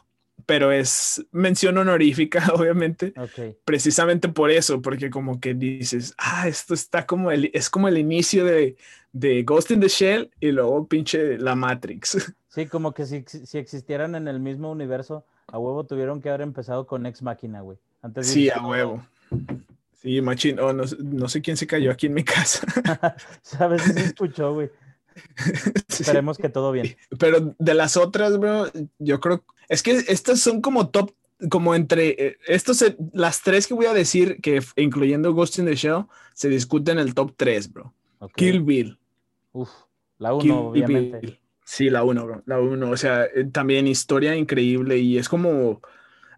pero es mención honorífica, obviamente, Ok. precisamente por eso, porque como que dices, ah, esto está como el, es como el inicio de, de Ghost in the Shell y luego pinche la Matrix. Sí, como que si, si existieran en el mismo universo, a huevo tuvieron que haber empezado con Ex Máquina, güey. Antes de Sí, a huevo. Sí, machín. Oh, no, no sé quién se cayó aquí en mi casa. ¿Sabes? Se escuchó, güey. Esperemos que todo bien. Pero de las otras, bro, yo creo. Es que estas son como top, como entre. eh, Estos, las tres que voy a decir, que incluyendo Ghost in the Shell, se discuten en el top 3, bro. Ok. Kill Bill. Uf, la Kill uno, obviamente. Bill. Sí, la uno, bro. La uno. O sea, eh, también historia increíble y es como.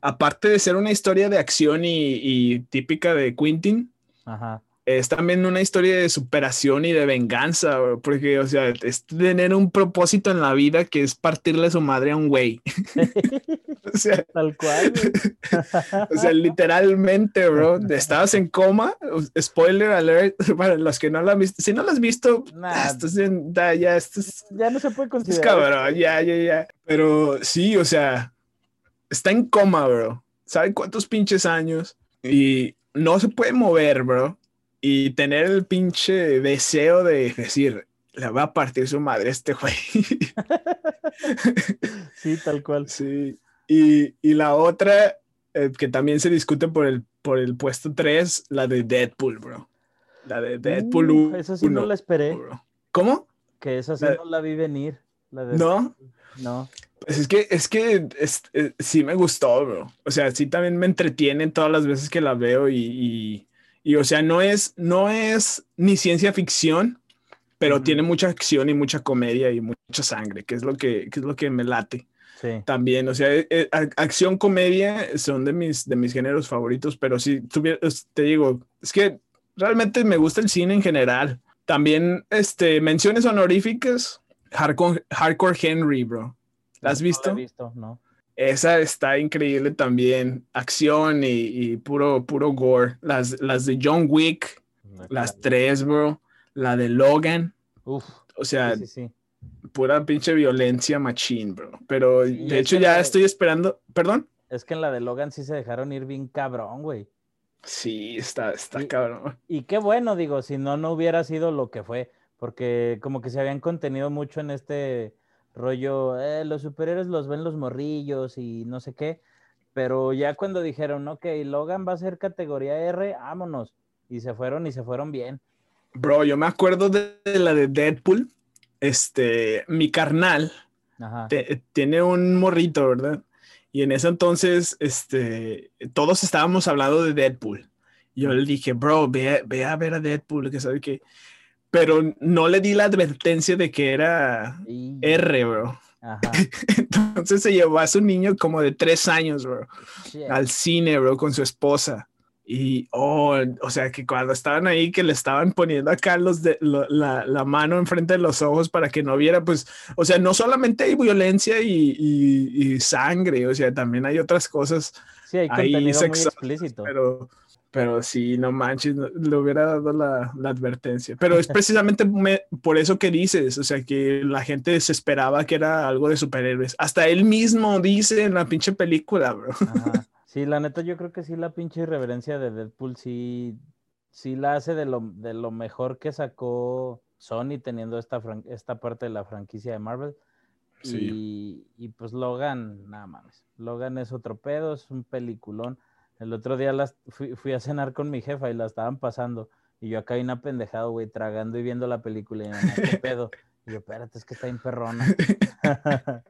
Aparte de ser una historia de acción y, y típica de Quentin, Ajá. Es también una historia de superación y de venganza, bro, porque, o sea, es tener un propósito en la vida que es partirle su madre a un güey. o, sea, Tal cual, o sea, literalmente, bro, estabas en coma, spoiler alert, para los que no lo han visto, si no lo has visto, Nah. ah, estás en- da, ya, estás, Ya no se puede es considerar. cabrón, ya, ya, ya, pero sí, o sea, está en coma, bro, ¿sabe cuántos pinches años? Y no se puede mover, bro. Y tener el pinche deseo de decir, le va a partir su madre este güey. Sí, tal cual. sí. Y, y la otra, eh, que también se discute por el, por el puesto 3, la de Deadpool, bro. La de Deadpool Uh, 1. esa sí no la esperé. ¿Cómo? Que esa sí La- no la vi venir. La de- ¿No? No. Pues es que, es que es- eh, sí me gustó, bro. O sea, sí también me entretiene todas las veces que la veo y, y, y, o sea, no es, no es ni ciencia ficción, pero tiene mucha acción y mucha comedia y mucha sangre, que es lo que, que es lo que me late Sí. también. O sea, eh, eh, ac- acción, comedia son de mis, de mis géneros favoritos, pero si tuviera, te digo, es que realmente me gusta el cine en general. También, este, menciones honoríficas, Hardcore, Hardcore Henry, bro. ¿La has No visto? he visto, no. Esa está increíble también. Acción y, y puro, puro gore. Las, las de John Wick, las tres, bro. La de Logan. Uf, O sea, sí, sí, sí. pura pinche violencia machine, bro. Pero de hecho ya estoy esperando. ¿Perdón? Es que en la de Logan sí se dejaron ir bien cabrón, güey. Sí, está, está Y- cabrón. Y qué bueno, digo, si no, no hubiera sido lo que fue, porque como que se habían contenido mucho en este rollo, eh, los superhéroes los ven los morrillos y no sé qué, pero ya cuando dijeron, ok, Logan va a ser categoría R, vámonos, y se fueron y se fueron bien. Bro, yo me acuerdo de, de la de Deadpool. Este, mi carnal te- tiene un morrito, ¿verdad? Y en ese entonces, este, todos estábamos hablando de Deadpool. Yo le dije, bro, ve, ve a ver a Deadpool, que sabe que... Pero no le di la advertencia de que era Y- R, bro. Ajá. Entonces se llevó a su niño como de tres años, bro, Shit. al cine, bro, con su esposa. Y, oh, o sea, que cuando estaban ahí, que le estaban poniendo acá los de, lo- la, la mano enfrente de los ojos para que no viera, pues, o sea, no solamente hay violencia y, y- y sangre, o sea, también hay otras cosas, Sí, hay ahí contenido muy sexo- explícito. pero, pero sí, no manches, le hubiera dado la, la advertencia. Pero es precisamente me- por eso que dices, o sea, que la gente se esperaba que era algo de superhéroes. Hasta él mismo dice en la pinche película, bro. Ajá. Sí, la neta, yo creo que sí, la pinche irreverencia de Deadpool sí, sí la hace de lo, de lo mejor que sacó Sony teniendo esta, fran- esta parte de la franquicia de Marvel. Sí. Y, y pues Logan, nada mames. Logan es otro pedo, es un peliculón. El otro día las, fui, fui a cenar con mi jefa y la estaban pasando. Y yo acá bien apendejado, güey, tragando y viendo la película. Y mamá, ¿qué pedo? Y yo, espérate, es que está bien perrona.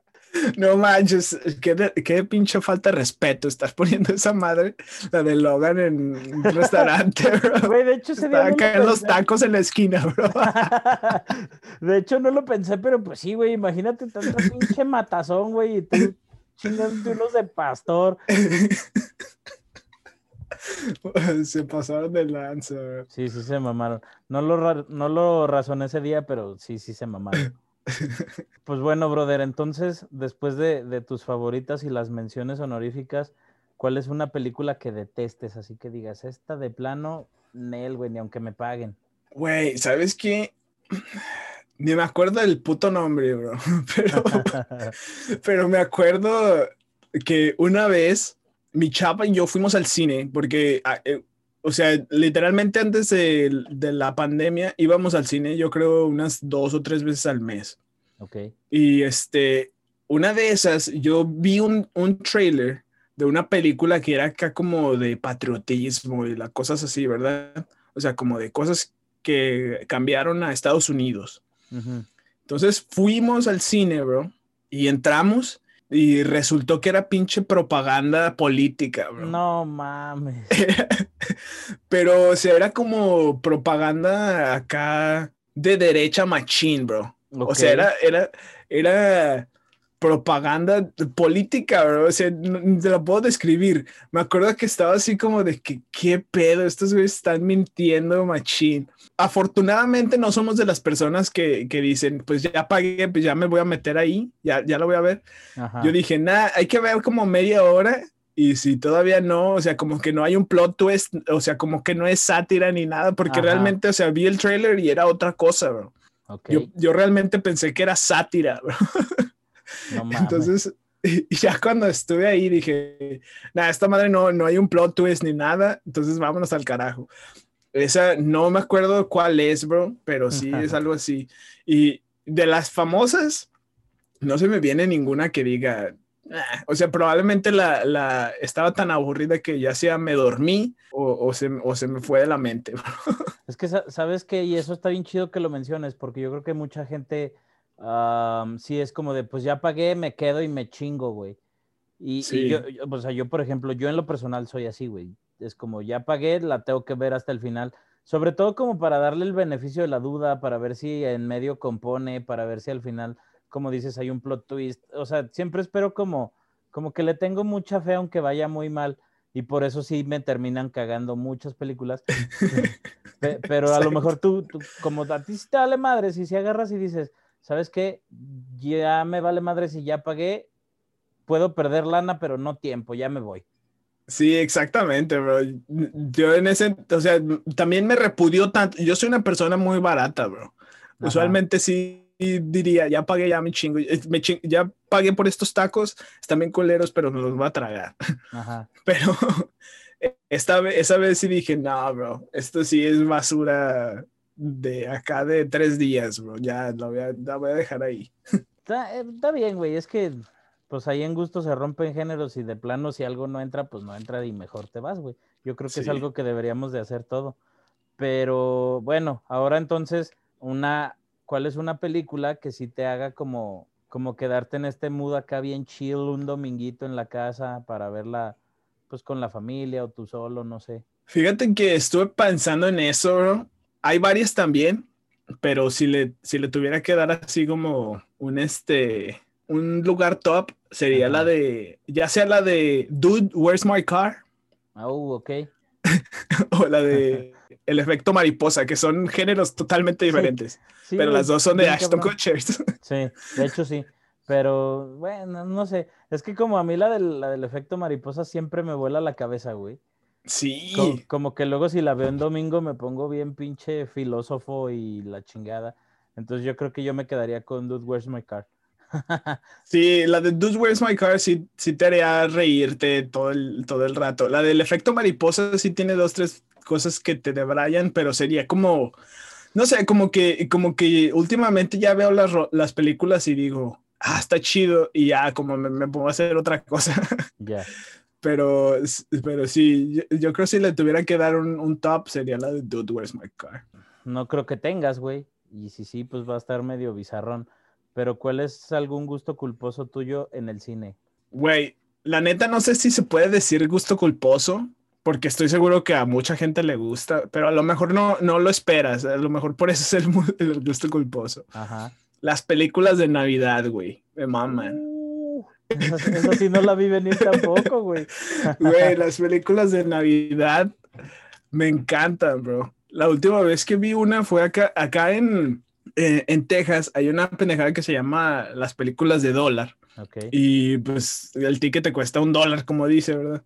No manches, qué, de- qué pinche falta de respeto. Estás poniendo esa madre, la de Logan, en un restaurante, bro. Güey, de hecho, ese día Estaba no lo acá en los tacos en la esquina, bro. De hecho, no lo pensé, pero pues sí, güey, imagínate tanto pinche matazón, güey, y tú chingándote unos de pastor. Se pasaron de lanza, bro. Sí, sí se mamaron. No lo, no lo razoné ese día, pero sí, sí se mamaron. Pues bueno, brother, entonces, después de, de tus favoritas y las menciones honoríficas, ¿cuál es una película que detestes? Así que digas, esta de plano, Nel, güey, ni aunque me paguen. Güey, ¿sabes qué? Ni me acuerdo del puto nombre, bro. Pero, pero me acuerdo que una vez mi chapa y yo fuimos al cine porque, ah, eh, o sea, literalmente antes de, de la pandemia íbamos al cine, yo creo, unas dos o tres veces al mes. ok. Y este, una de esas, yo vi un, un trailer de una película que era acá como de patriotismo y las cosas así, ¿verdad? O sea, como de cosas que cambiaron a Estados Unidos. Entonces fuimos al cine, bro, y entramos y resultó que era pinche propaganda política, bro. No mames. Pero, o sea, era como propaganda acá de derecha machín, bro. O sea, era, era, era propaganda política, bro. O sea, no, te la puedo describir. Me acuerdo que estaba así como de que, ¿qué pedo? Estos güeyes están mintiendo, machín. Afortunadamente no somos de las personas que, que dicen, pues ya pagué, pues ya me voy a meter ahí, ya, ya lo voy a ver. Ajá. Yo dije, nada, hay que ver como media hora. Y si todavía no, o sea, como que no hay un plot twist, o sea, como que no es sátira ni nada, porque Ajá. realmente, o sea, vi el trailer y era otra cosa, bro. Ok, Yo, yo realmente pensé que era sátira, bro. no mames. Entonces, y ya cuando estuve ahí dije, nada, esta madre no, no hay un plot twist ni nada, entonces vámonos al carajo. Esa no me acuerdo cuál es, bro, pero sí es algo así. Y de las famosas, no se me viene ninguna que diga, "Ah", o sea, probablemente la, la estaba tan aburrida que ya sea me dormí o, o se, o se me fue de la mente. bro. Es que, sa- ¿sabes qué? Y eso está bien chido que lo menciones, porque yo creo que mucha gente am, sí es como de, pues ya pagué, me quedo y me chingo, güey. Y, y Sí. yo, yo- o sea, yo, por ejemplo, yo en lo personal soy así, güey. Es como, ya pagué, la tengo que ver hasta el final. Sobre todo como para darle el beneficio de la duda, para ver si en medio compone, para ver si al final, como dices, hay un plot twist. O sea, siempre espero como, como que le tengo mucha fe aunque vaya muy mal. Y por eso sí me terminan cagando muchas películas. Pe- Pero a lo mejor tú, tú, como a ti te vale madre, si si agarras y dices, ¿sabes qué? Ya me vale madre si ya pagué, puedo perder lana, pero no tiempo, ya me voy. Sí, exactamente, bro. Yo en ese, o sea, también me repudió tanto. Yo soy una persona muy barata, bro. Usualmente sí diría, ya pagué ya mi chingo, me ya pagué por estos tacos, están bien coleros, pero me los voy a tragar. Ajá. Pero esta vez, esa vez sí dije, no, bro, esto sí es basura de acá de tres días, bro. Ya lo voy a, la voy a dejar ahí. Está, eh, está bien, güey. Es que pues ahí en gusto se rompen géneros y de plano si algo no entra, pues no entra y mejor te vas, güey. Yo creo que es algo que deberíamos de hacer todo. Pero bueno, ahora entonces, una, ¿cuál es una película que sí te haga como, como quedarte en este mood acá bien chill un dominguito en la casa para verla pues con la familia o tú solo, no sé? Fíjate que estuve pensando en eso, bro. Hay varias también, pero si le, si le tuviera que dar así como un este un lugar top sería la de, ya sea la de Dude, Where's My Car? Oh, ok. o la de El efecto mariposa, que son géneros totalmente diferentes. pero las dos son de Ashton Kutcher. sí, de hecho sí. Pero bueno, no sé. Es que como a mí la del, la del efecto mariposa siempre me vuela la cabeza, güey. Sí. como, que luego si la veo en domingo me pongo bien pinche filósofo y la chingada. Entonces yo creo que yo me quedaría con Dude, Where's My Car. Sí, la de Dude, Where's My Car sí, sí te haría reírte todo el, todo el rato. La del efecto mariposa sí tiene dos, tres cosas que te debrayan, pero sería como, no sé, como que, como que últimamente ya veo las, las películas y digo, ah, está chido, y ya como me, me pongo a hacer otra cosa. Ya. Pero, pero sí, yo, yo, creo que si le tuviera que dar un, un top sería la de Dude, Where's My Car. No creo que tengas, güey. Y si sí, pues va a estar medio bizarrón. Pero ¿cuál es algún gusto culposo tuyo en el cine? Güey, la neta no sé si se puede decir gusto culposo, porque estoy seguro que a mucha gente le gusta, pero a lo mejor no, no lo esperas, a lo mejor por eso es el, gusto culposo. Ajá. Las películas de Navidad, güey, me maman. Eso, sí no la vi venir tampoco, güey. Güey, las películas de Navidad me encantan, bro. La última vez que vi una fue acá, acá en, eh, en Texas hay una pendejada que se llama las películas de dólar. Y pues el ticket te cuesta un dólar, como dice, ¿verdad?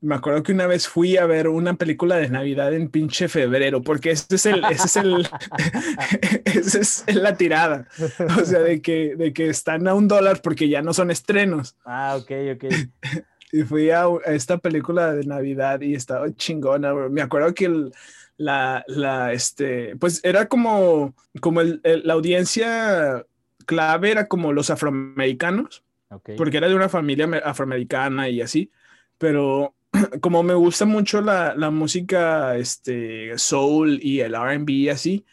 Me acuerdo que una vez fui a ver una película de Navidad en pinche febrero, porque ese es el, ese es el, esa es la tirada. O sea, de que, de que están a un dólar porque ya no son estrenos. Ah, ok, ok. Y fui a, esta película de Navidad y estaba chingona. Me acuerdo que el, la, la, este, pues era como, como el, la audiencia clave era como los afroamericanos, porque era de una familia afroamericana y así, pero como me gusta mucho la, la música, este, soul y el R&B así,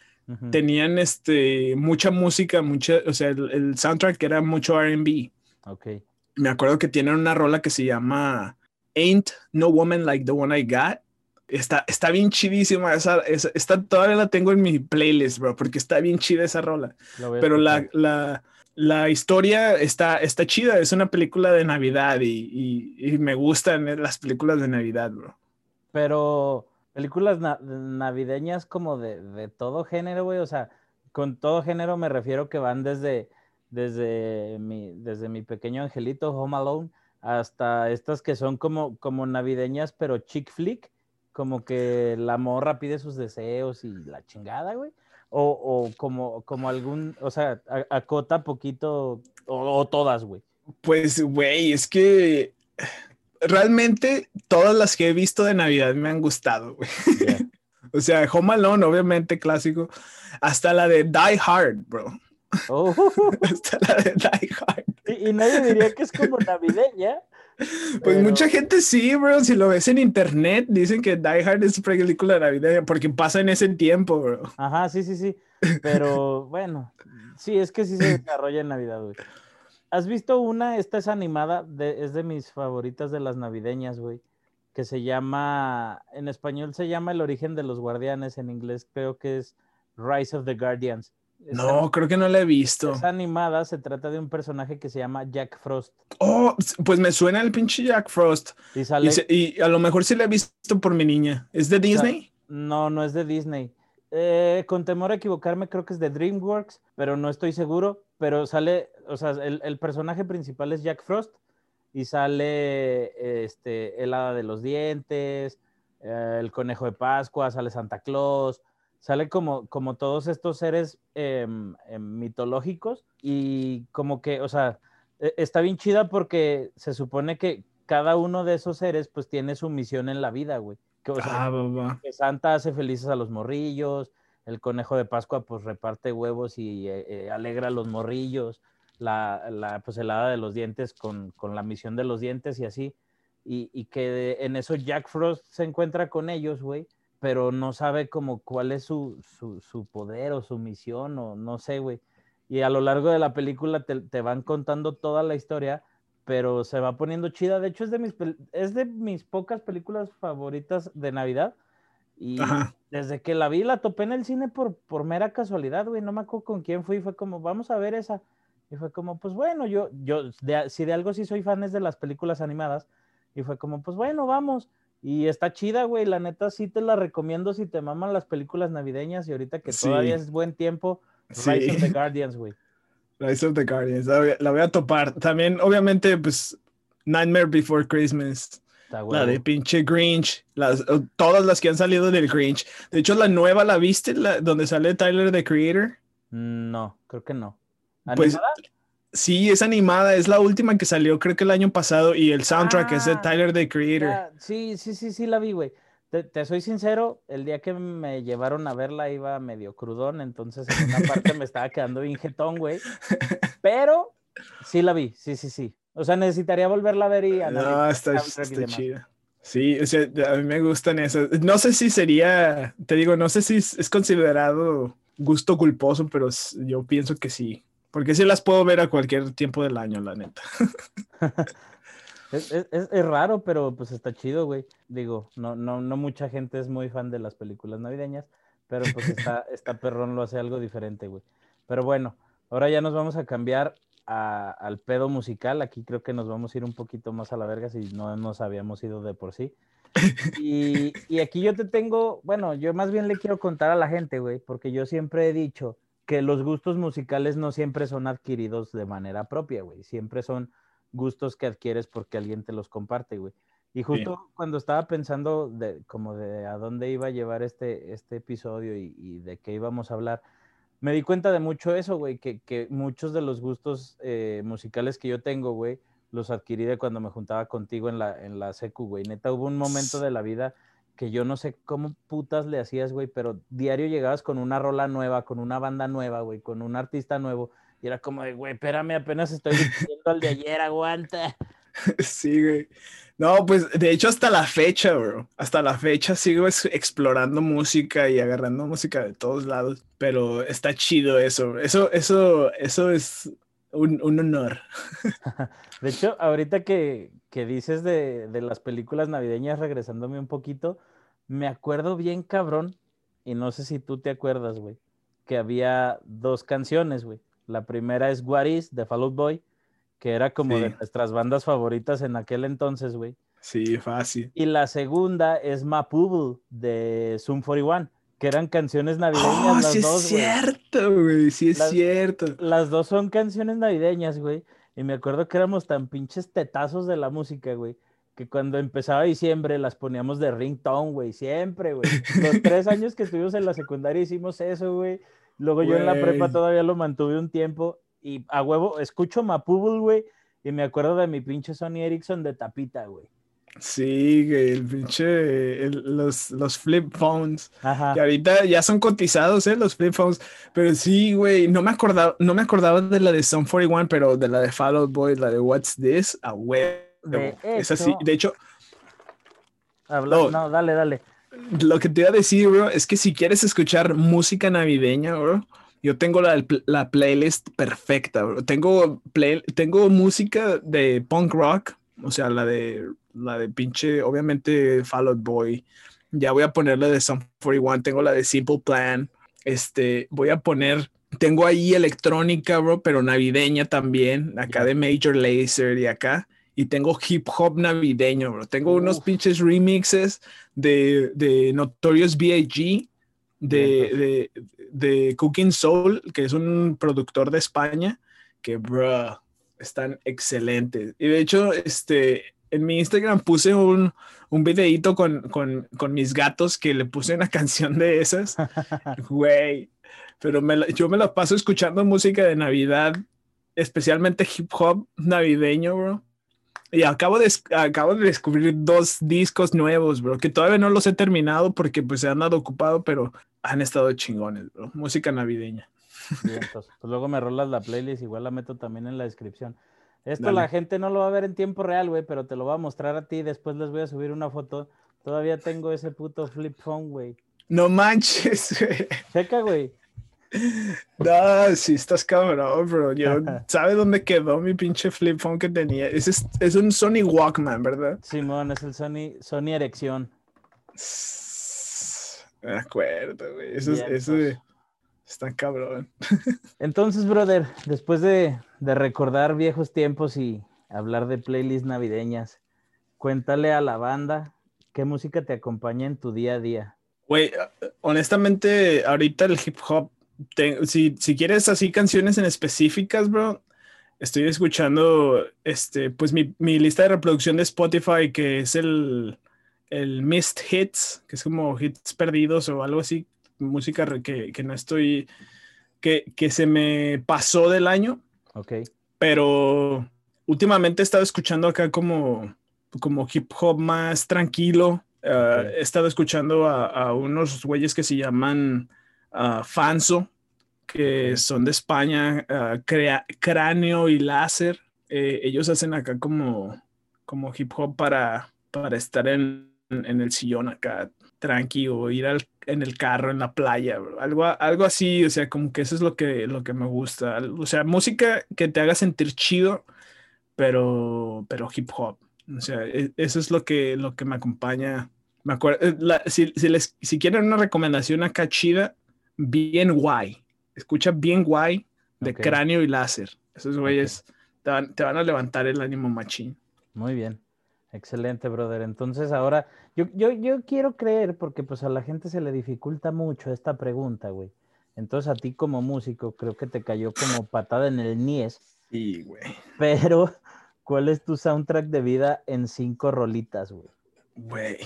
tenían, este, mucha música, mucha, o sea, el, el soundtrack era mucho R&B. Ok. Me acuerdo que tienen una rola que se llama Ain't No Woman Like the One I Got Está, está bien chidísima esa, esa, todavía la tengo en mi playlist, bro, porque está bien chida esa rola. Pero la, la, la, historia está, está chida, es una película de Navidad y, y, me gustan las películas de Navidad, bro. Pero películas navideñas como de, de todo género, güey, o sea, con todo género me refiero que van desde, desde, mi, desde mi pequeño angelito, Home Alone, hasta estas que son como, como navideñas, pero chick flick como que la morra pide sus deseos y la chingada, güey. O, o como, como algún, o sea, acota poquito, o, todas, güey. Pues, güey, es que realmente todas las que he visto de Navidad me han gustado, güey. o sea, Home Alone, obviamente clásico, hasta la de Die Hard, bro. Oh. hasta la de Die Hard. y nadie diría que es como navideña. Pues mucha gente sí, bro. Si lo ves en internet, dicen que Die Hard es película de Navidad porque pasa en ese tiempo, bro. Ajá, sí, sí, sí. Pero bueno, sí, es que sí se desarrolla en Navidad, güey. ¿Has visto una? Esta es animada, de, es de mis favoritas de las navideñas, güey. Que se llama, en español se llama El origen de los guardianes, en inglés creo que es Rise of the Guardians no, creo que no la he visto. Es animada, se trata de un personaje que se llama Jack Frost. Oh, pues me suena el pinche Jack Frost. Y, a lo mejor sí la he visto por mi niña. ¿Es de Disney? no, no es de Disney. Eh, con temor a equivocarme, creo que es de DreamWorks, pero no estoy seguro. pero sale, o sea, el, el personaje principal es Jack Frost y sale este, el hada de los dientes, eh, el conejo de Pascua, sale Santa Claus, sale como, como todos estos seres em, em, mitológicos y como que, o sea, e- está bien chida porque se supone que cada uno de esos seres pues tiene su misión en la vida, güey. Que, o sea, Ah, que Santa hace felices a los morrillos, el conejo de Pascua pues reparte huevos y eh, eh, alegra a los morrillos, la, la pues el hada de los dientes con, con la misión de los dientes y así, y, y que de- en eso Jack Frost se encuentra con ellos, güey, pero no sabe como cuál es su, su, su poder o su misión o no sé, güey. Y a lo largo de la película te, te van contando toda la historia, pero se va poniendo chida. De hecho, es de mis, es de mis pocas películas favoritas de Navidad. Y Ajá. desde que la vi, la topé en el cine por, por mera casualidad, güey. No me acuerdo con quién fui. Fue como, vamos a ver esa. Y fue como, pues bueno, yo, yo, de- si de algo sí soy fan es de las películas animadas. Y fue como, pues bueno, vamos. Y está chida, güey. La neta sí te la recomiendo si te maman las películas navideñas. Y ahorita que Sí. todavía es buen tiempo, Rise of the Guardians, güey. Rise of the Guardians. La voy, a- la voy a topar. También, obviamente, pues, Nightmare Before Christmas. Está La de pinche Grinch. Las, todas las que han salido del Grinch. De hecho, la nueva, ¿la viste? La, donde sale Tyler, the Creator. No, creo que no. Pues, ¿Animada? Sí, es animada. Es la última que salió, creo que el año pasado. Y el soundtrack es de Ah, Tyler, the Creator. Ya, sí, sí, sí, sí la vi, güey. Te, te soy sincero, el día que me llevaron a verla iba medio crudón, entonces en una parte me estaba quedando bien jetón, güey. Pero sí la vi, sí, sí, sí. O sea, necesitaría volverla a ver y No, analizar está, soundtrack y está demás. chida. Sí, o sea, a mí me gustan esas. No sé si sería, te digo, no sé si es, es considerado gusto culposo, pero yo pienso que sí. Porque sí las puedo ver a cualquier tiempo del año, la neta. Es, es- es- raro, pero pues está chido, güey. Digo, no, no, no mucha gente es muy fan de las películas navideñas, pero pues está, está perrón lo hace algo diferente, güey. Pero bueno, ahora ya nos vamos a cambiar a- al pedo musical. Aquí creo que nos vamos a ir un poquito más a la verga si no nos habíamos ido de por sí. Y, y aquí yo te tengo, bueno, yo más bien le quiero contar a la gente, güey, porque yo siempre he dicho que los gustos musicales no siempre son adquiridos de manera propia, güey. Siempre son gustos que adquieres porque alguien te los comparte, güey. Y justo cuando estaba pensando de como de a dónde iba a llevar este, este episodio y, y de qué íbamos a hablar, me di cuenta de mucho eso, güey, que, que muchos de los gustos eh, musicales que yo tengo, güey, los adquirí de cuando me juntaba contigo en la, en la secu, güey. Neta, hubo un momento de la vida que yo no sé cómo putas le hacías, güey, pero diario llegabas con una rola nueva, con una banda nueva, güey, con un artista nuevo. Y era como de, güey, espérame, apenas estoy viendo al de ayer, aguanta. Sí, güey. No, pues de hecho hasta la fecha, bro. Hasta la fecha sigo explorando música y agarrando música de todos lados. Pero está chido eso. Eso, eso, eso es un, un honor. De hecho, ahorita que, que dices de, de las películas navideñas, regresándome un poquito, me acuerdo bien cabrón, y no sé si tú te acuerdas, güey, que había dos canciones, güey. La primera es What Is, de Fall Out Boy, que era como de Sí. nuestras bandas favoritas en aquel entonces, güey. Sí, fácil. Y la segunda es Mapubu, de Zoom 41, que eran canciones navideñas Oh, las sí es dos, cierto, güey. Sí es Las- cierto. Las dos son canciones navideñas, güey. Y me acuerdo que éramos tan pinches tetazos de la música, güey. Que cuando empezaba diciembre las poníamos de ringtone, güey. Siempre, güey. Los tres años que estuvimos en la secundaria hicimos eso, güey. Luego yo en la prepa todavía lo mantuve un tiempo. Y a huevo, escucho Mapubul, güey. Y me acuerdo de mi pinche Sony Ericsson de tapita, güey. Sí, güey, el pinche, el- los, los flip phones. Ajá. Que ahorita ya son cotizados, ¿eh? Los flip phones. Pero sí, güey, no me acordaba, no me acordaba de la de Sum 41, pero de la de Fall Out Boy, la de What's This, a huevo. Es así. De hecho, Habla- No. No, dale, dale. lo que te iba a decir, bro, es que si quieres escuchar música navideña, bro, yo tengo la, la playlist perfecta, bro. Tengo, play- tengo música de punk rock, o sea, la de, la de pinche, obviamente, Fall Out Boy. Ya voy a poner la de Sum 41, tengo la de Simple Plan. Este, voy a poner, tengo ahí electrónica, bro, pero navideña también, acá de Major Lazer y acá. Y tengo hip hop navideño, bro. Tengo unos pinches remixes de, de Notorious B.I.G., de, de, de Cooking Soul, que es un productor de España, que, bro, están excelentes. Y de hecho, este, en mi Instagram puse un, un videíto con, con, con, mis gatos que le puse una canción de esas. Güey, pero me, yo me la paso escuchando música de Navidad, especialmente hip hop navideño, bro. Y acabo de, acabo de descubrir dos discos nuevos, bro, que todavía no los he terminado porque pues se han dado ocupado, pero han estado chingones, bro. Música navideña. Bien, pues, pues, luego me rolas la playlist, igual la meto también en la descripción. Esto la gente no lo va a ver en tiempo real, güey, pero te lo voy a mostrar a ti. Después les voy a subir una foto. Todavía tengo ese puto flip phone, güey. No manches, güey. Checa, güey. No, sí estás cabrón, bro. Yo, ¿sabe dónde quedó mi pinche flip phone que tenía? Es, es un Sony Walkman, ¿verdad? Simón, es el Sony, Sony Erección. Me acuerdo, güey. Eso, eso pues. Está cabrón. Entonces, brother, después de, de recordar viejos tiempos y hablar de playlists navideñas, cuéntale a la banda qué música te acompaña en tu día a día. Güey, honestamente, ahorita el hip hop si, si, quieres así canciones en específicas, bro, estoy escuchando, este, pues mi, mi, lista de reproducción de Spotify, que es el, el Missed Hits, que es como hits perdidos o algo así, música que, que no estoy, que, que, se me pasó del año. Ok. Pero últimamente he estado escuchando acá como, como hip hop más tranquilo. Ah, he estado escuchando a, a unos güeyes que se llaman uh, Fanso, que son de España, uh, Cráneo y Láser. Eh, ellos hacen acá como, como hip hop para, para estar en, en el sillón acá tranquilo, o ir al, en el carro, en la playa, algo, algo así, o sea, como que eso es lo que, lo que me gusta. O sea, música que te haga sentir chido, pero, pero hip hop. O sea, e, eso es lo que, lo que me acompaña. Me acuerdo, eh, si, si, les, si quieren una recomendación acá chida, bien guay. Escucha bien guay de cráneo y láser. Esos güeyes te, van, a levantar el ánimo machín. Muy bien. Excelente, brother. Entonces ahora, yo, yo, yo quiero creer, porque pues a la gente se le dificulta mucho esta pregunta, güey. Entonces a ti como músico creo que te cayó como patada en el nies. Sí, güey. Pero, ¿cuál es tu soundtrack de vida en cinco rolitas, güey? Güey,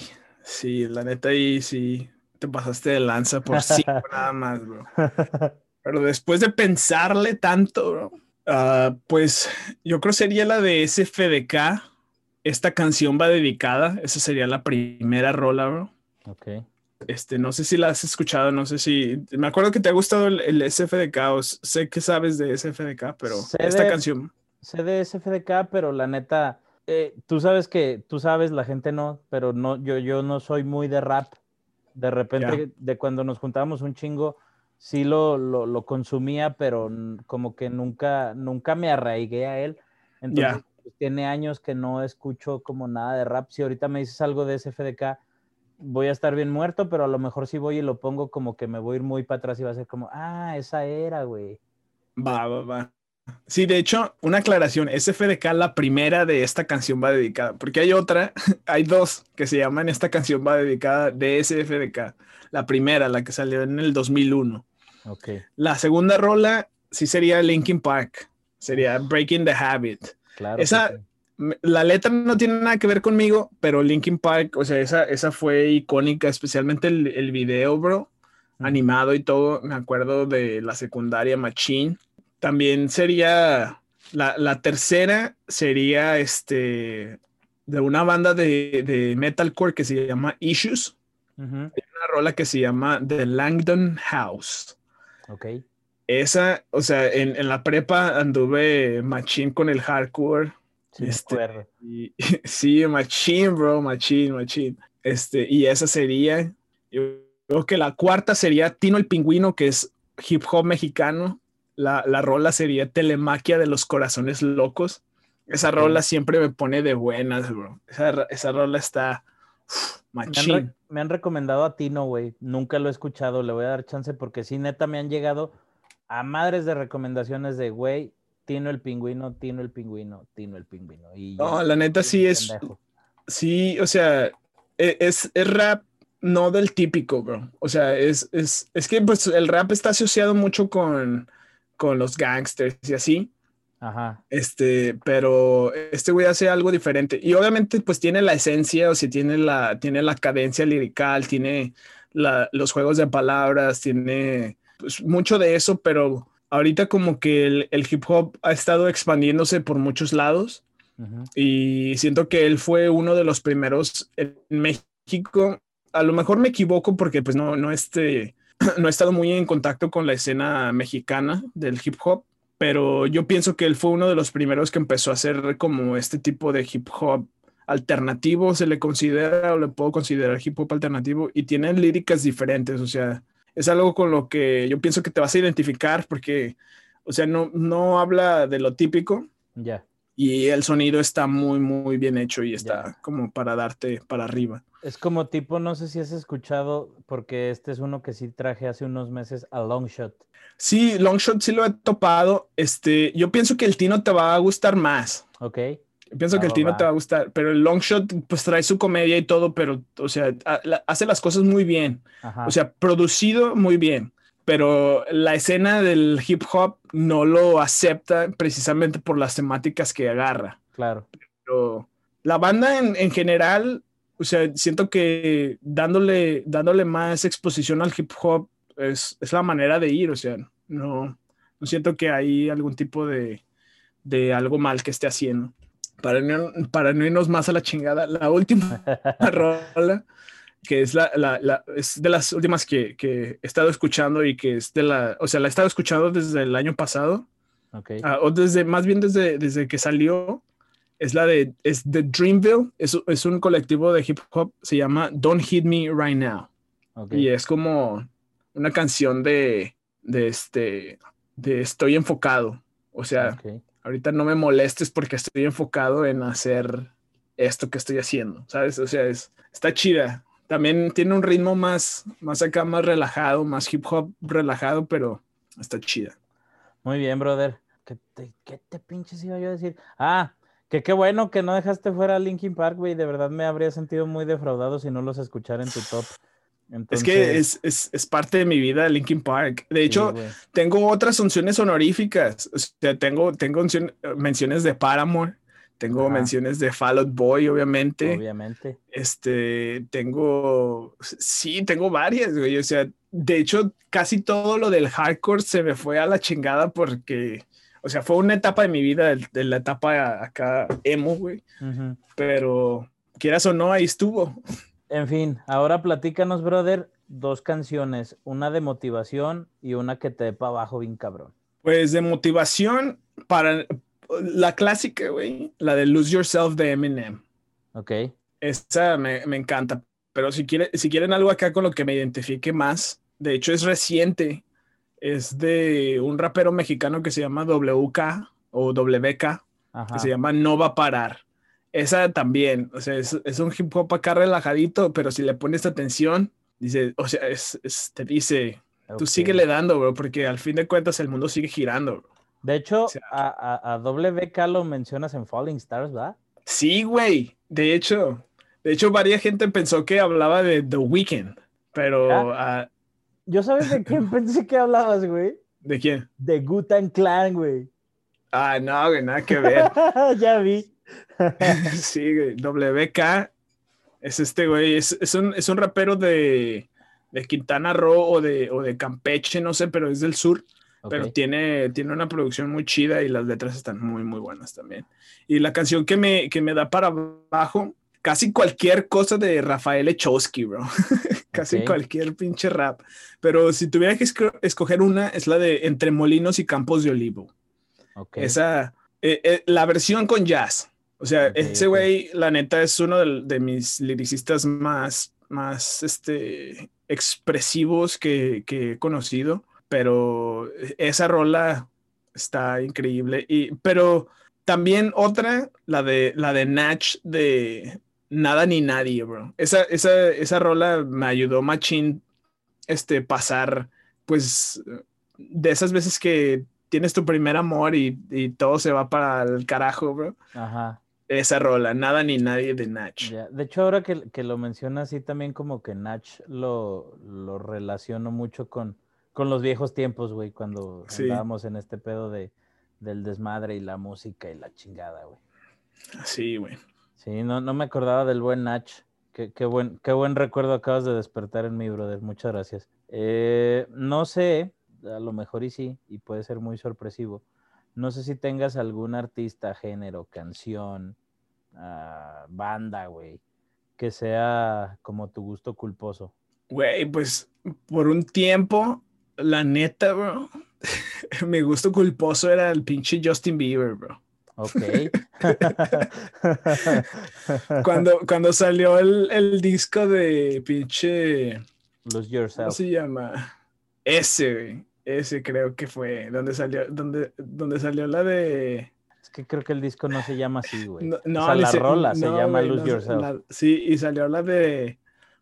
sí, la neta ahí sí, te pasaste de lanza por cinco nada más, bro. Pero después de pensarle tanto, bro, uh, pues yo creo sería la de SFDK. Esta canción va dedicada. Esa sería la primera rola, bro. Ok. Este, no sé si la has escuchado, no sé si. Me acuerdo que te ha gustado el, SFDK, o sé que sabes de SFDK, pero esta canción. Sé de SFDK, pero la neta, eh, tú sabes que, tú sabes, la gente no, pero no, yo, yo no soy muy de rap. De repente, de cuando nos juntábamos un chingo, sí lo, lo, consumía, pero como que nunca, nunca me arraigué a él. Entonces, pues, tiene años que no escucho como nada de rap. Si ahorita me dices algo de SFDK, voy a estar bien muerto, pero a lo mejor si voy y lo pongo como que me voy a ir muy para atrás y va a ser como, ah, esa era, güey. Va, va, va. Sí, de hecho, una aclaración, SFDK, la primera de esta canción va dedicada, porque hay otra, hay dos que se llaman esta canción va dedicada de SFDK. La primera, la que salió en el 2001. Okay. La segunda rola sí sería Linkin Park, sería Breaking the Habit. Claro. Esa, la letra no tiene nada que ver conmigo, pero Linkin Park, o sea, esa, esa fue icónica, especialmente el, el video, bro, animado y todo. Me acuerdo de la secundaria Machine también sería la, tercera sería este de una banda de, metalcore que se llama Issues. Hay una rola que se llama The Langdon House. Ok. Esa, o sea, en, la prepa anduve machine con el hardcore. Sí, este, sí, machine, bro, machine, machine. Este, y esa sería, yo creo que la cuarta sería Tino el Pingüino, que es hip hop mexicano la, la rola sería Telemaquia de los Corazones Locos. Esa rola siempre me pone de buenas, bro. Esa, esa rola está machín. Me han, recomendado a Tino, güey. Nunca lo he escuchado. Le voy a dar chance porque sí, neta, me han llegado a madres de recomendaciones de, güey, Tino el pingüino, Tino el pingüino, Tino el pingüino. Y no, la neta sí es. Sí, o sea, e, es, es, rap no del típico, bro. O sea, es, es, es que pues el rap está asociado mucho con con los gangsters y así. Ajá. Este, pero este güey hace algo diferente. Y obviamente, pues tiene la esencia, o sea, tiene la, tiene la cadencia lirical, tiene los juegos de palabras, tiene pues, mucho de eso, pero ahorita como que el, hip hop ha estado expandiéndose por muchos lados. Y siento que él fue uno de los primeros en México. A lo mejor me equivoco porque pues no, no, este, no he estado muy en contacto con la escena mexicana del hip hop, pero yo pienso que él fue uno de los primeros que empezó a hacer como este tipo de hip hop alternativo, se le considera o le puedo considerar hip hop alternativo y tiene líricas diferentes, o sea, es algo con lo que yo pienso que te vas a identificar porque, o sea, no, no habla de lo típico. Ya. Y el sonido está muy, muy bien hecho y está como para darte para arriba. Es como tipo, no sé si has escuchado, porque este es uno que sí traje hace unos meses a Longshot. Sí, Longshot sí lo he topado. Este, yo pienso que el Tino te va a gustar más. Ok. Pienso que el Tino te va a gustar, pero el Longshot pues trae su comedia y todo, pero, o sea, hace las cosas muy bien. O sea, producido muy bien, pero la escena del hip hop no lo acepta precisamente por las temáticas que agarra. Claro. Pero la banda en, en general, o sea, siento que dándole, dándole más exposición al hip hop es, la manera de ir, o sea, no, no siento que hay algún tipo de, de algo mal que esté haciendo. Para no, para no irnos más a la chingada, la última rola, que es, la, la, es de las últimas que, que, he estado escuchando y que es de la, o sea, la he estado escuchando desde el año pasado, okay. Ah, o desde, más bien desde, desde que salió, es la de, es de Dreamville, es, es un colectivo de hip hop, se llama Don't Hit Me Right Now. Y es como, una canción de, de este, de estoy enfocado. O sea, ahorita no me molestes porque estoy enfocado en hacer esto que estoy haciendo, ¿sabes? O sea, es, está chida. También tiene un ritmo más, más acá, más relajado, más hip hop relajado, pero está chida. Muy bien, brother. ¿Qué te, qué te pinches iba yo a decir? Ah, que qué bueno que no dejaste fuera a Linkin Park, güey. De verdad me habría sentido muy defraudado si no los escuchara en tu top. Es que es, es, es, parte de mi vida Linkin Park. De hecho, tengo otras funciones honoríficas. O sea, tengo, tengo menciones de Paramore, tengo menciones de Fall Out Boy, obviamente. Obviamente. Este, tengo, sí, tengo varias, güey. O sea, de hecho, casi todo lo del hardcore se me fue a la chingada porque, o sea, fue una etapa de mi vida, de la etapa acá emo, güey. Pero, quieras o no, ahí estuvo. En fin, ahora platícanos, brother, dos canciones, una de motivación y una que te dé para abajo bien cabrón. Pues de motivación para la clásica, güey, la de Lose Yourself de Eminem. Ok. Esa me, me encanta, pero si, quiere, si quieren algo acá con lo que me identifique más, de hecho es reciente, es de un rapero mexicano que se llama WK o WK, que se llama No va a parar. Esa también, o sea, es, es, un hip hop acá relajadito, pero si le pones atención, dice, o sea, es, te dice, tú sigue le dando, bro, porque al fin de cuentas el mundo sigue girando. De hecho, a, a, a, WK lo mencionas en Falling Stars, ¿verdad? Sí, güey. De hecho, de hecho, varias gente pensó que hablaba de The Weeknd, pero. Uh... ¿Yo sabes de quién pensé que hablabas, güey? ¿De quién? De Gutan Clan, güey. Ah, no, güey, nada que ver. ya vi. sí, WK es este güey, es, es, un, es un, rapero de, de Quintana Roo o de, o de, Campeche, no sé, pero es del sur. Pero tiene, tiene una producción muy chida y las letras están muy, muy buenas también. Y la canción que me, que me da para abajo, casi cualquier cosa de Rafael Echowski, bro. casi cualquier pinche rap. Pero si tuviera que escoger una, es la de Entre Molinos y Campos de Olivo. Esa, eh, eh, la versión con jazz. O sea, ese güey, la neta, es uno de, mis liricistas más, más este, expresivos que, he conocido, pero esa rola está increíble. Y, pero también otra, la de, la de Natch de Nada ni Nadie, bro. Esa, esa, esa rola me ayudó machín este, pasar, pues, de esas veces que tienes tu primer amor y, y, todo se va para el carajo, bro. Ajá esa rola, nada ni nadie de Natch. De hecho, ahora que, que, lo mencionas, así también como que Natch lo, lo relaciono mucho con, con los viejos tiempos, güey, cuando estábamos en este pedo de, del desmadre y la música y la chingada, güey. Sí, güey. Sí, no, no me acordaba del buen Nach. Qué, qué buen, qué buen recuerdo acabas de despertar en mi brother. Muchas gracias. Eh, no sé, a lo mejor y sí, y puede ser muy sorpresivo. No sé si tengas algún artista, género, canción, ah, banda, güey, que sea como tu gusto culposo. Güey, pues por un tiempo, la neta, bro, mi gusto culposo era el pinche Justin Bieber, bro. Ok. cuando, cuando salió el, el disco de pinche. Lose ¿Cómo Yourself. se llama? Ese, güey. Ese creo que fue. Donde salió, donde, donde salió la de. Es que creo que el disco no se llama así, güey. No, o no, sea, la se- rola se llama Lose no, Yourself. la- sí, y salió la de.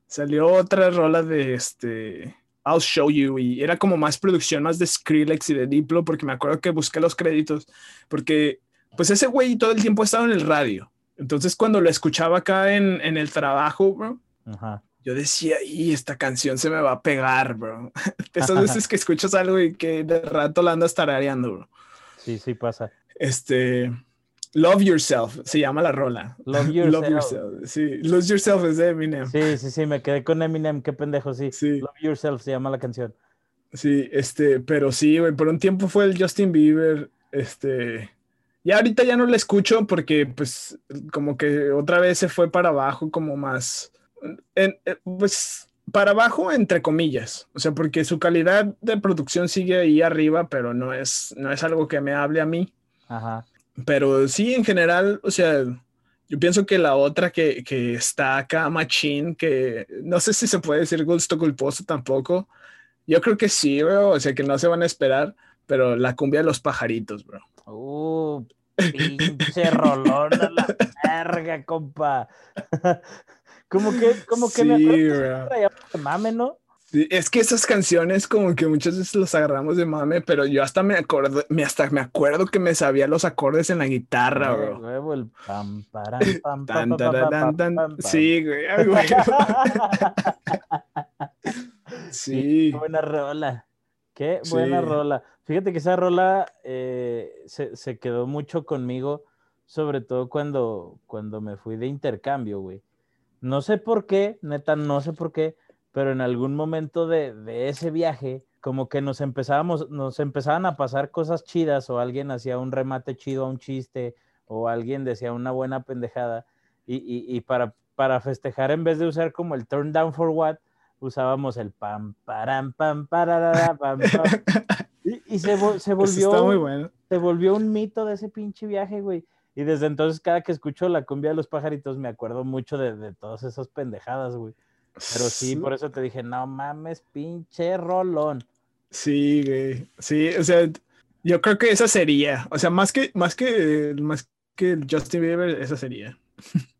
Salió otra rola de este. I'll Show You. Y era como más producción, más de Skrillex y de Diplo, porque me acuerdo que busqué los créditos. Porque, pues ese güey todo el tiempo estaba en el radio. Entonces, cuando lo escuchaba acá en, en el trabajo, bro, Ajá. Yo decía, y esta canción se me va a pegar, bro. Esas veces que escuchas algo y que de rato la andas tarareando, bro. Sí, sí pasa. Este, Love Yourself se llama la rola. Love Yourself. Sí, Lose Yourself es de Eminem. Sí. Sí, sí, sí, me quedé con Eminem, qué pendejo, sí. Sí, Love Yourself se llama la canción. este, pero sí, güey, por un tiempo fue el Justin Bieber, este, y ahorita ya no la escucho porque, pues, como que otra vez se fue para abajo, como más, en- eh, pues, para abajo entre comillas, o sea, porque su calidad de producción sigue ahí arriba, pero no es, no es algo que me hable a mí. Ajá. Pero sí, en general, o sea, yo pienso que la otra que, que está acá, Machine, que no sé si se puede decir gusto culposo tampoco. Yo creo que sí, bro. O sea, que no se van a esperar, pero la cumbia de los pajaritos, bro. Uh, pinche rolón a la verga, compa. como que, como que me Sí, de mame, ¿no? Sí, Es que esas canciones como que muchas veces los agarramos de mame, pero yo hasta me acuerdo, me hasta me acuerdo que me sabía los acordes en la guitarra, bro. el pam, pam, pam, pam, pam. Sí, güey. güey. Sí. Qué buena rola. Qué buena Sí. rola. Fíjate que esa rola eh, se, se quedó mucho conmigo, sobre todo cuando, cuando me fui de intercambio, güey. No sé por qué, neta, no sé por qué, pero en algún momento de, de ese viaje, como que nos empezábamos, nos empezaban a pasar cosas chidas, o alguien hacía un remate chido a un chiste, o alguien decía una buena pendejada, y, y- y para, para festejar, en vez de usar como el turn down for what, usábamos el pam, param, pam, pararara, pam, pam. Y, y se, se volvió está muy bueno. se volvió un mito de ese pinche viaje, güey. Y desde entonces, cada que escucho la cumbia de los pajaritos, me acuerdo mucho de, de todas esas pendejadas, güey. Pero sí, por eso te dije, no mames, pinche rolón. Sí, güey. Sí, o sea, yo creo que esa sería. O sea, más que, más que, más que el Justin Bieber, esa sería.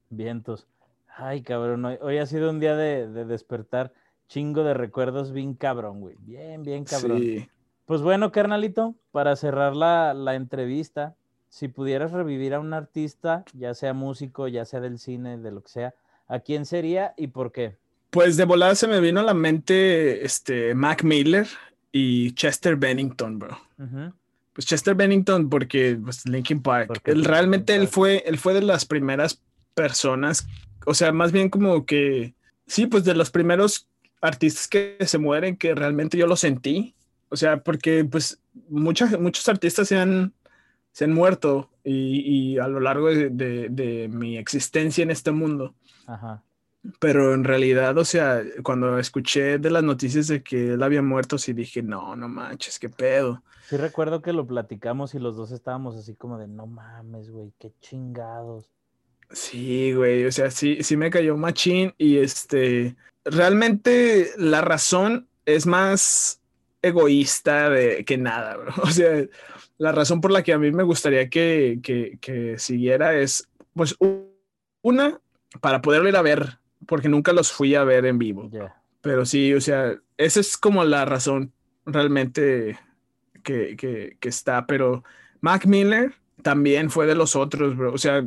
Vientos. Ay, cabrón, hoy, hoy ha sido un día de, de despertar chingo de recuerdos bien cabrón, güey. Bien, bien cabrón. Sí. Pues bueno, carnalito, para cerrar la, la entrevista, si pudieras revivir a un artista, ya sea músico, ya sea del cine, de lo que sea, ¿a quién sería y por qué? Pues de volada se me vino a la mente este Mac Miller y Chester Bennington, bro. Pues Chester Bennington porque pues Linkin Park. Porque Él, Linkin realmente él fue él fue de las primeras personas, o sea, más bien como que sí, pues de los primeros artistas que se mueren que realmente yo lo sentí. O sea, porque pues muchas muchos artistas se han se han muerto y, y a lo largo de, de- de mi existencia en este mundo. Ajá. Pero en realidad, o sea, cuando escuché de las noticias de que él había muerto, sí dije, no, no manches, qué pedo. Sí recuerdo que lo platicamos y los dos estábamos así como de, no mames, güey, qué chingados. Sí, güey, o sea, sí, sí me cayó machín y este, realmente la razón es más egoísta de, que nada, bro. O sea, la razón por la que a mí me gustaría que, que, que siguiera es, pues, una, para poderlo ir a ver, porque nunca los fui a ver en vivo. Ya. Pero sí, o sea, esa es como la razón realmente que, que, que está. Pero Mac Miller también fue de los otros, bro. O sea,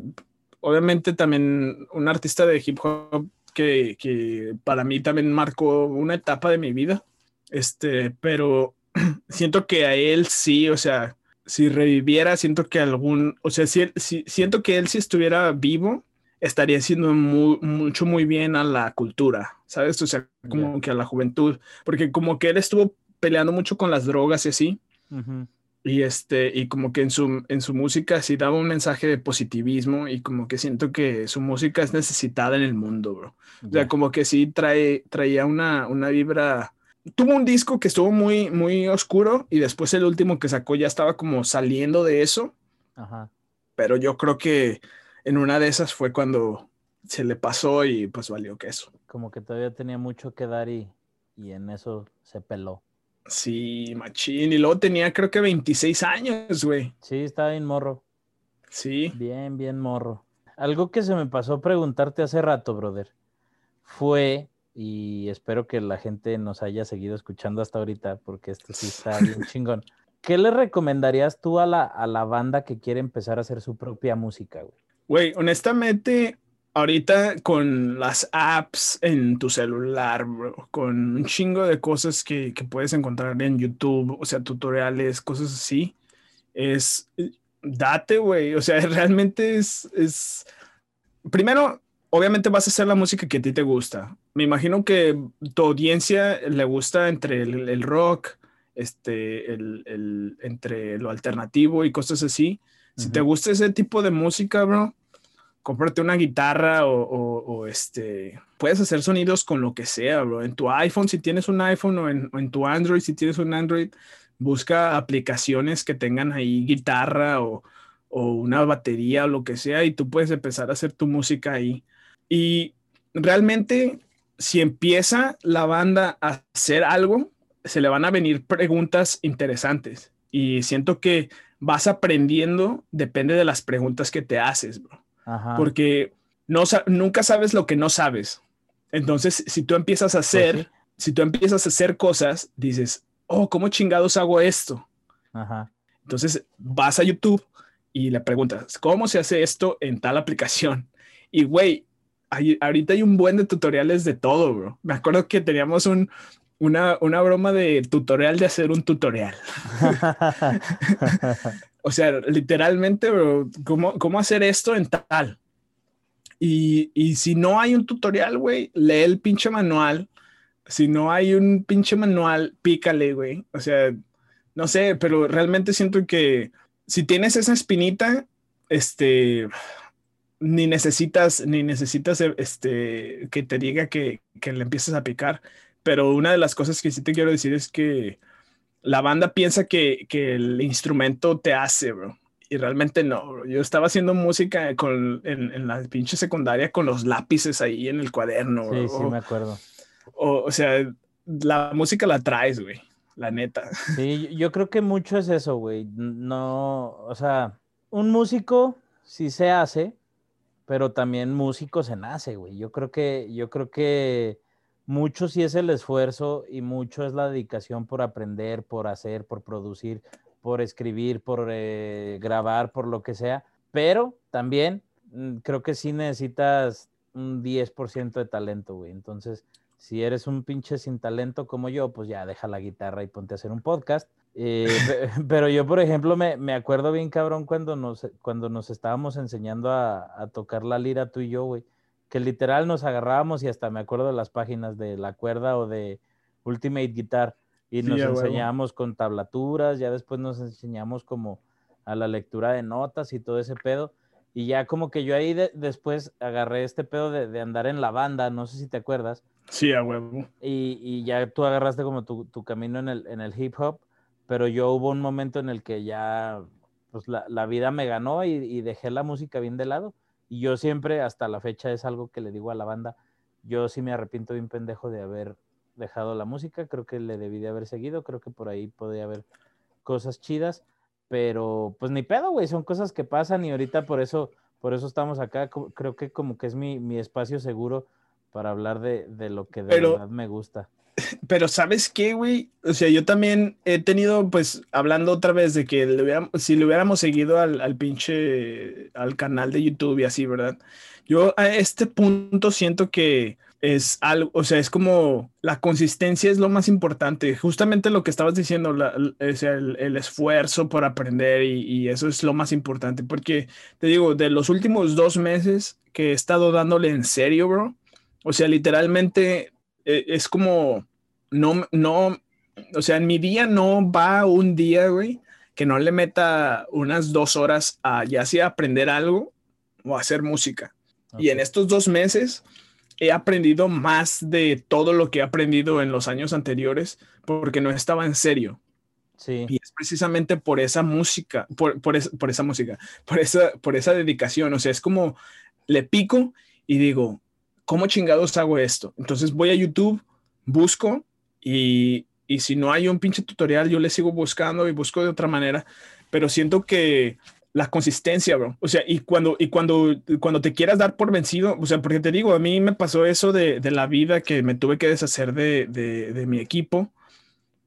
obviamente también un artista de hip hop que, que para mí también marcó una etapa de mi vida. Este, pero siento que a él sí, o sea, si reviviera, siento que algún, o sea, si, si, siento que él si estuviera vivo, estaría haciendo mucho muy bien a la cultura, ¿sabes? O sea, como que a la juventud, porque como que él estuvo peleando mucho con las drogas y así. Y este, y como que en su, en su música sí daba un mensaje de positivismo y como que siento que su música es necesitada en el mundo, bro. O sea, como que sí trae, traía una, una vibra. Tuvo un disco que estuvo muy, muy oscuro y después el último que sacó ya estaba como saliendo de eso. Ajá. Pero yo creo que en una de esas fue cuando se le pasó y pues valió que eso. Como que todavía tenía mucho que dar y, y en eso se peló. Sí, machín. Y luego tenía creo que 26 años, güey. Sí, estaba bien morro. Sí. Bien, bien morro. Algo que se me pasó preguntarte hace rato, brother, fue, y espero que la gente nos haya seguido escuchando hasta ahorita, porque esto sí está bien chingón. ¿Qué le recomendarías tú a la, a la banda que quiere empezar a hacer su propia música, güey? Güey, honestamente, ahorita con las apps en tu celular, con un chingo de cosas que, puedes encontrar en YouTube, o sea, tutoriales, cosas así, es, date, güey, o sea, realmente es, es, primero, obviamente vas a hacer la música que a ti te gusta. Me imagino que tu audiencia le gusta entre el, rock, este, el, entre lo alternativo y cosas así. Si te gusta ese tipo de música, bro, cómprate una guitarra o, este, puedes hacer sonidos con lo que sea, bro. En tu iPhone, si tienes un iPhone o en, tu Android, si tienes un Android, busca aplicaciones que tengan ahí guitarra o, una batería o lo que sea y tú puedes empezar a hacer tu música ahí. Y realmente, si empieza la banda a hacer algo, se le van a venir preguntas interesantes. Y siento que vas aprendiendo, depende de las preguntas que te haces, bro porque no, nunca sabes lo que no sabes. Entonces, si tú empiezas a pues hacer, si tú empiezas a hacer cosas, dices, oh, ¿cómo chingados hago esto? Entonces, vas a YouTube y le preguntas, ¿cómo se hace esto en tal aplicación? Y, güey, ahorita hay un buen de tutoriales de todo, bro. Me acuerdo que teníamos un, una, una broma de tutorial de hacer un tutorial. O sea, literalmente, bro, ¿cómo, cómo hacer esto en tal? Y, y si no hay un tutorial, güey, lee el pinche manual. Si no hay un pinche manual, pícale, güey. O sea, no sé, pero realmente siento que si tienes esa espinita, este, ni necesitas, ni necesitas, este, que te diga que, que le empieces a picar. Pero una de las cosas que sí te quiero decir es que la banda piensa que, el instrumento te hace, bro. Y realmente no, Yo estaba haciendo música con, en, la pinche secundaria con los lápices ahí en el cuaderno. Sí, sí, me acuerdo. O, sea, la música la traes, güey. La neta. Sí, yo creo que mucho es eso, güey. No, o sea, un músico sí se hace, pero también músico se nace, güey. Yo creo que, yo creo que mucho sí es el esfuerzo y mucho es la dedicación por aprender, por hacer, por producir, por escribir, por eh, grabar, por lo que sea, pero también mm, creo que sí necesitas un 10% de talento, güey. Entonces, si eres un pinche sin talento como yo, pues ya deja la guitarra y ponte a hacer un podcast. Eh, pero yo, por ejemplo, me, acuerdo bien cabrón cuando nos, cuando nos estábamos enseñando a, a tocar la lira tú y yo, güey que literal nos agarrábamos y hasta me acuerdo de las páginas de La Cuerda o de Ultimate Guitar y nos enseñábamos con tablaturas, ya después nos enseñamos como a la lectura de notas y todo ese pedo. Y ya como que yo ahí después agarré este pedo de, andar en la banda, no sé si te acuerdas. Sí, a huevo. Y, ya tú agarraste como tu, camino en el, en el, hip hop, pero yo hubo un momento en el que ya pues la, vida me ganó y, dejé la música bien de lado. Y yo siempre, hasta la fecha, es algo que le digo a la banda, yo sí me arrepiento bien pendejo de haber dejado la música, creo que le debí de haber seguido, creo que por ahí podría haber cosas chidas, pero pues ni pedo, güey, son cosas que pasan y ahorita por eso, por eso estamos acá, creo que como que es mi, mi espacio seguro para hablar de, de lo que de verdad me gusta. Pero sabes qué, güey, o sea, yo también he tenido, pues, hablando otra vez de que si le hubiéramos seguido al, al pinche, al canal de YouTube y así, ¿verdad? Yo a este punto siento que es algo, o sea, es como la consistencia es lo más importante. Justamente lo que estabas diciendo, es el, el, esfuerzo por aprender y, eso es lo más importante. Porque te digo, de los últimos dos meses que he estado dándole en serio, bro, o sea, literalmente es como, no, no, o sea, en mi día no va un día, güey, que no le meta unas dos horas a ya sea aprender algo o hacer música. Y en estos dos meses he aprendido más de todo lo que he aprendido en los años anteriores porque no estaba en serio. Sí. Y es precisamente por esa música, por, por, por, esa música, por esa, por esa dedicación. O sea, es como le pico y digo, ¿cómo chingados hago esto? Entonces voy a YouTube, busco y, y si no hay un pinche tutorial, yo le sigo buscando y busco de otra manera. Pero siento que la consistencia, bro. O sea, y cuando, y cuando, cuando te quieras dar por vencido, o sea, porque te digo, a mí me pasó eso de, de la vida que me tuve que deshacer de, de, de, mi equipo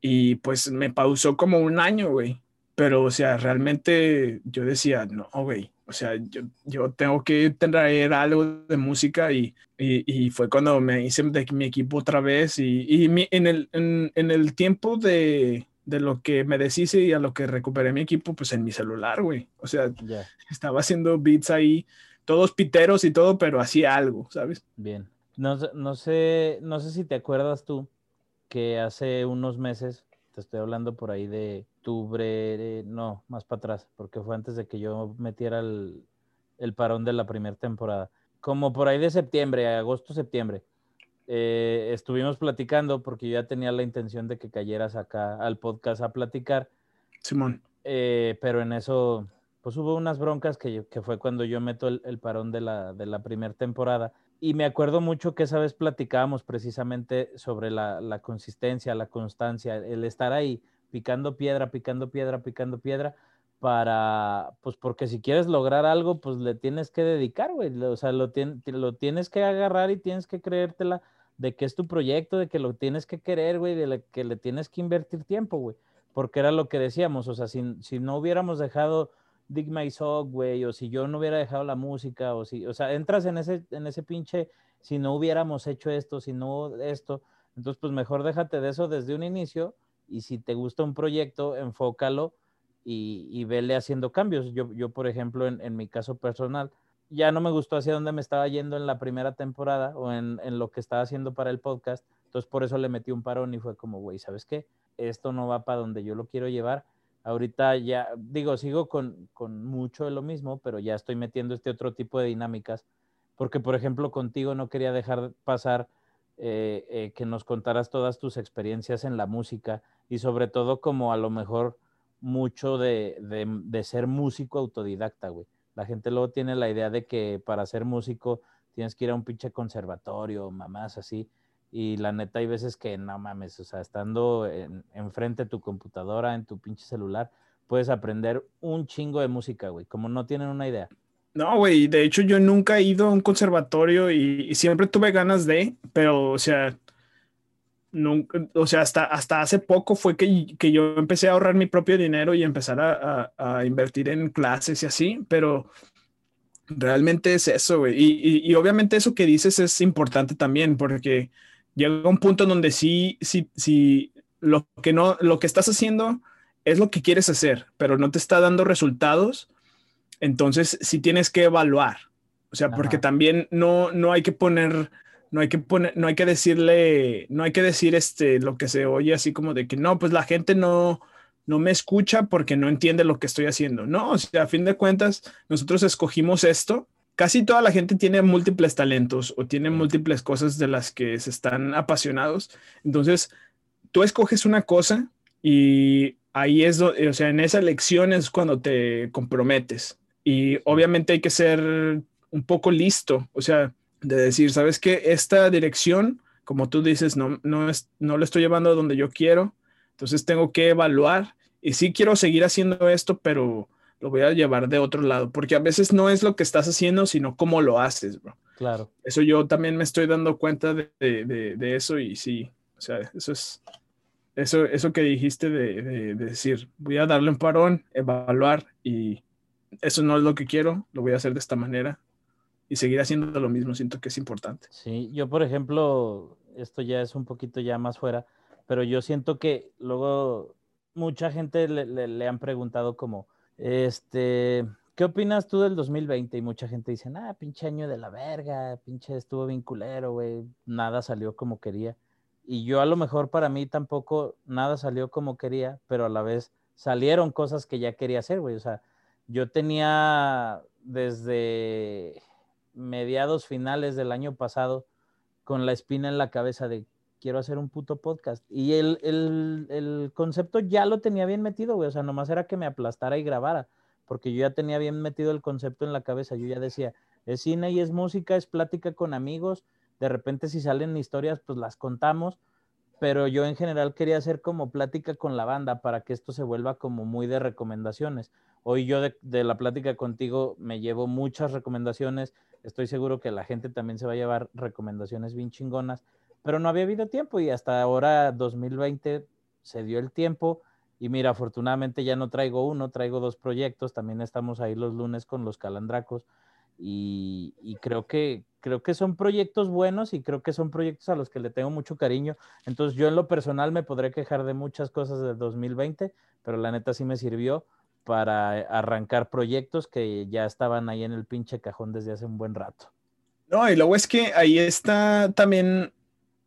y pues me pausó como un año, güey. Pero, o sea, realmente yo decía, no, güey, o sea, yo, yo tengo que traer algo de música y, y, y, fue cuando me hice de mi equipo otra vez y, y mi, en, el, en, en el tiempo de, de lo que me deshice y a lo que recuperé mi equipo, pues en mi celular, güey. O sea, estaba haciendo beats ahí, todos piteros y todo, pero hacía algo, ¿sabes? Bien. No, no sé, no sé si te acuerdas tú que hace unos meses, te estoy hablando por ahí de octubre, no, más para atrás, porque fue antes de que yo metiera el, el parón de la primera temporada. Como por ahí de septiembre, agosto, septiembre, eh, estuvimos platicando porque yo ya tenía la intención de que cayeras acá al podcast a platicar. Simón. Eh, pero en eso, pues hubo unas broncas que, que fue cuando yo meto el, el parón de la, de la primera temporada. Y me acuerdo mucho que esa vez platicábamos precisamente sobre la, la consistencia, la constancia, el estar ahí picando piedra, picando piedra, picando piedra, para, pues porque si quieres lograr algo, pues le tienes que dedicar, güey. O sea, lo, lo tienes que agarrar y tienes que creértela de que es tu proyecto, de que lo tienes que querer, güey, de que le tienes que invertir tiempo, güey porque era lo que decíamos, o sea, si, si no hubiéramos dejado Dig My Sock, güey, o si yo no hubiera dejado la música, o si, o sea, entras en ese, en ese pinche, si no hubiéramos hecho esto, si no esto, entonces pues mejor déjate de eso desde un inicio y si te gusta un proyecto, enfócalo y, vele haciendo cambios. Yo, yo por ejemplo, en, en mi caso personal, ya no me gustó hacia dónde me estaba yendo en la primera temporada o en, en lo que estaba haciendo para el podcast, entonces por eso le metí un parón y fue como, güey, ¿sabes qué? esto no va para donde yo lo quiero llevar. Ahorita ya, digo, sigo con, con mucho de lo mismo, pero ya estoy metiendo este otro tipo de dinámicas, porque por ejemplo contigo no quería dejar pasar eh, eh, que nos contaras todas tus experiencias en la música y sobre todo como a lo mejor mucho de, de, ser músico autodidacta, güey. La gente luego tiene la idea de que para ser músico tienes que ir a un pinche conservatorio, mamás así. Y la neta, hay veces que no mames, o sea, estando en, enfrente de tu computadora, en tu pinche celular, puedes aprender un chingo de música, güey, como no tienen una idea. No, güey, de hecho yo nunca he ido a un conservatorio y, y siempre tuve ganas de, pero, o sea, nunca, o sea, hasta, hasta hace poco fue que, que yo empecé a ahorrar mi propio dinero y empezar a, a, a invertir en clases y así, pero realmente es eso, güey. Y, y, y obviamente eso que dices es importante también, porque llega un punto en donde sí, sí, sí, lo que no, lo que estás haciendo es lo que quieres hacer, pero no te está dando resultados, entonces sí tienes que evaluar. O sea, porque Ajá. también no, no hay que poner, no hay que poner, no hay que decirle, no hay que decir este, lo que se oye así como de que no, pues la gente no, no me escucha porque no entiende lo que estoy haciendo. No, o sea, a fin de cuentas, nosotros escogimos esto. Casi toda la gente tiene múltiples talentos o tiene múltiples cosas de las que se están apasionados. Entonces, tú escoges una cosa y ahí es, do- o sea, en esa elección es cuando te comprometes. Y obviamente hay que ser un poco listo, o sea, de decir, ¿sabes qué? Esta dirección, como tú dices, no, no, es, no lo estoy llevando a donde yo quiero, entonces tengo que evaluar y sí quiero seguir haciendo esto, pero lo voy a llevar de otro lado, porque a veces no es lo que estás haciendo, sino cómo lo haces, bro. Claro. Eso yo también me estoy dando cuenta de, de, eso y sí, o sea, eso es, eso, eso que dijiste de, de- de decir, voy a darle un parón, evaluar y eso no es lo que quiero, lo voy a hacer de esta manera. y seguir haciendo lo mismo, siento que es importante. Sí, yo por ejemplo, esto ya es un poquito ya más fuera, pero yo siento que luego mucha gente le, le han preguntado como, este, ¿Qué opinas tú del 2020? Y mucha gente dice, ah, pinche año de la verga, pinche estuvo bien culero, güey, nada salió como quería. Y yo a lo mejor para mí tampoco nada salió como quería, pero a la vez salieron cosas que ya quería hacer, güey. O sea, yo tenía desde mediados finales del año pasado con la espina en la cabeza de quiero hacer un puto podcast. Y el, el, el concepto ya lo tenía bien metido, güey. O sea, nomás era que me aplastara y grabara porque yo ya tenía bien metido el concepto en la cabeza, yo ya decía, es cine y es música, es plática con amigos, de repente si salen historias, pues las contamos, pero yo en general quería hacer como plática con la banda para que esto se vuelva como muy de recomendaciones. Hoy yo de, la plática contigo me llevo muchas recomendaciones, estoy seguro que la gente también se va a llevar recomendaciones bien chingonas, pero no había habido tiempo y hasta ahora 2020 se dio el tiempo y mira, afortunadamente ya no traigo uno, traigo dos proyectos. También estamos ahí los lunes con los calandracos. Y, creo que creo que son proyectos buenos y creo que son proyectos a los que le tengo mucho cariño. Entonces yo en lo personal me podré quejar de muchas cosas del 2020, pero la neta sí me sirvió para arrancar proyectos que ya estaban ahí en el pinche cajón desde hace un buen rato. No, y luego es que ahí está también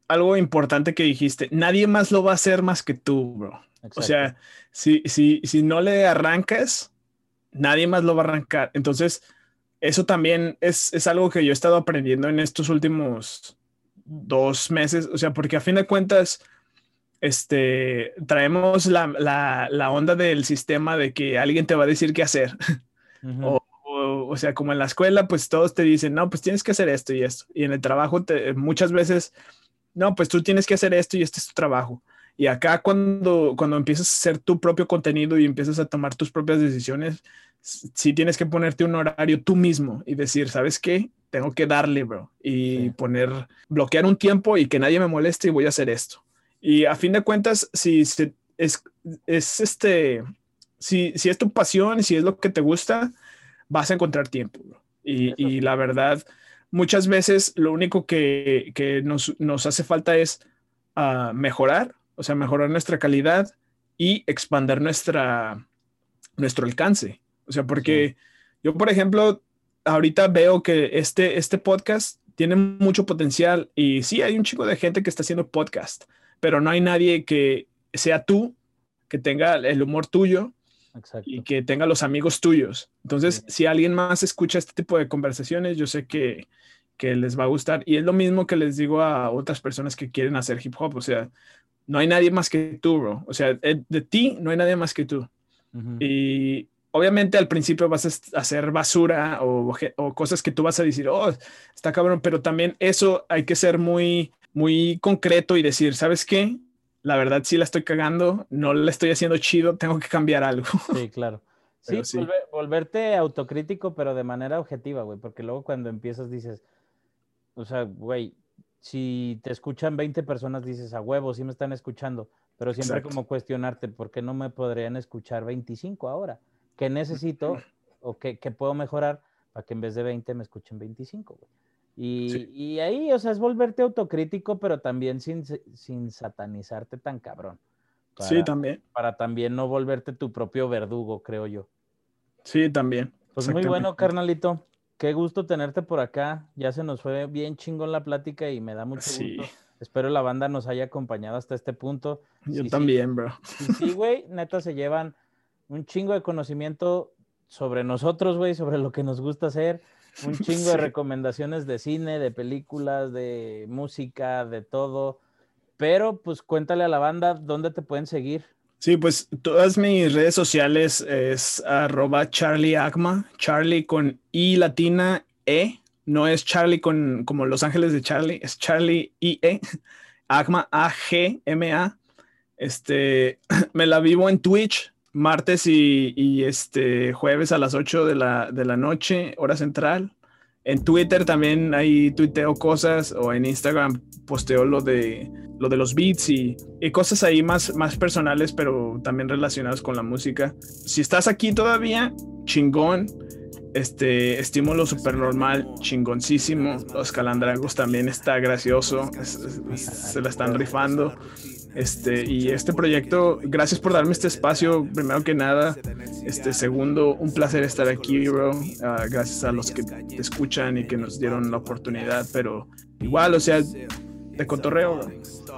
algo importante que dijiste. Nadie más lo va a hacer más que tú, bro. O sea, si, si, si no le arrancas, nadie más lo va a arrancar. Entonces, eso también es, es, algo que yo he estado aprendiendo en estos últimos dos meses. O sea, porque a fin de cuentas, este, traemos la, la, la onda del sistema de que alguien te va a decir qué hacer. o, o, sea, como en la escuela, pues todos te dicen, no, pues tienes que hacer esto y esto. Y en el trabajo, te, muchas veces, no, pues tú tienes que hacer esto y este es tu trabajo. Y acá cuando, cuando empiezas a hacer tu propio contenido y empiezas a tomar tus propias decisiones, sí tienes que ponerte un horario tú mismo y decir, ¿sabes qué? Tengo que darle, bro. Y poner, bloquear un tiempo y que nadie me moleste y voy a hacer esto. Y a fin de cuentas, si es, es este, si, si es tu pasión, si es lo que te gusta, vas a encontrar tiempo, bro. Y, y la verdad, muchas veces lo único que, que nos, nos, hace falta es uh, mejorar o sea, mejorar nuestra calidad y expandir nuestra, nuestro alcance. O sea, porque yo, por ejemplo, ahorita veo que este, este podcast tiene mucho potencial y sí, hay un chico de gente que está haciendo podcast, pero no hay nadie que sea tú, que tenga el humor tuyo y que tenga los amigos tuyos. Entonces, si alguien más escucha este tipo de conversaciones, yo sé que, que les va a gustar. Y es lo mismo que les digo a otras personas que quieren hacer hip hop. O sea, no hay nadie más que tú, bro. O sea, eh, de ti no hay nadie más que tú. Y obviamente al principio vas a hacer basura o, o, cosas que tú vas a decir, oh, está cabrón, pero también eso hay que ser muy, muy concreto y decir, ¿sabes qué? La verdad sí la estoy cagando, no la estoy haciendo chido, tengo que cambiar algo. Sí, claro. Sí, volverte autocrítico, pero de manera objetiva, güey, porque luego cuando empiezas dices, o sea, güey, si te escuchan 20 personas, dices a huevo, sí me están escuchando, pero siempre como cuestionarte, ¿por qué no me podrían escuchar 25 ahora? ¿Qué necesito o qué, puedo mejorar para que en vez de 20 me escuchen 25? Y, y, ahí, o sea, es volverte autocrítico, pero también sin, sin satanizarte tan cabrón. sí, también. Para también no volverte tu propio verdugo, creo yo. Sí, también. Pues muy bueno, carnalito. Qué gusto tenerte por acá. Ya se nos fue bien chingón la plática y me da mucho gusto. Espero la banda nos haya acompañado hasta este punto. Yo también, bro. Sí, güey, neta se llevan un chingo de conocimiento sobre nosotros, güey, sobre lo que nos gusta hacer. Un chingo de recomendaciones de cine, de películas, de música, de todo. Pero pues cuéntale a la banda dónde te pueden seguir. Sí, pues todas mis redes sociales es arroba Charlie Agma, Charlie con I latina E, no es Charlie con como Los Ángeles de Charlie, es Charlie I E, Agma A G M A. Este, me la vivo en Twitch martes y, este jueves a las 8 de la, de la noche, hora central. En Twitter también ahí tuiteo cosas o en Instagram posteo lo de, lo de los beats y, cosas ahí más, más personales, pero también relacionadas con la música. Si estás aquí todavía, chingón. Este estímulo super normal, chingoncísimo. Los calandragos también está gracioso. se la están rifando. Este, y este proyecto, gracias por darme este espacio, primero que nada. Este, segundo, un placer estar aquí, bro. Ah, gracias a los que te escuchan y que nos dieron la oportunidad, pero igual, o sea, de cotorreo,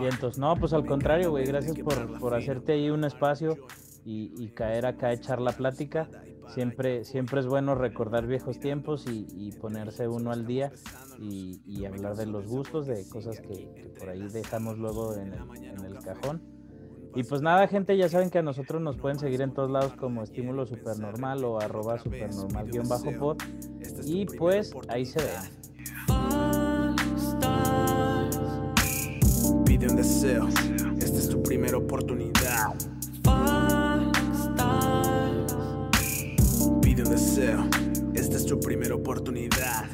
entonces No, pues al contrario, güey, gracias por, por hacerte ahí un espacio y, caer acá a echar la plática. Siempre, siempre es bueno recordar viejos tiempos y, ponerse uno al día y, hablar de los gustos, de cosas que, por ahí dejamos luego en el, cajón. Y pues nada, gente, ya saben que a nosotros nos pueden seguir en todos lados como estímulo supernormal o arroba supernormal-pod. Y pues ahí se ve. Pide un deseo, esta es tu primera oportunidad. Pide deseo, esta es tu primera oportunidad.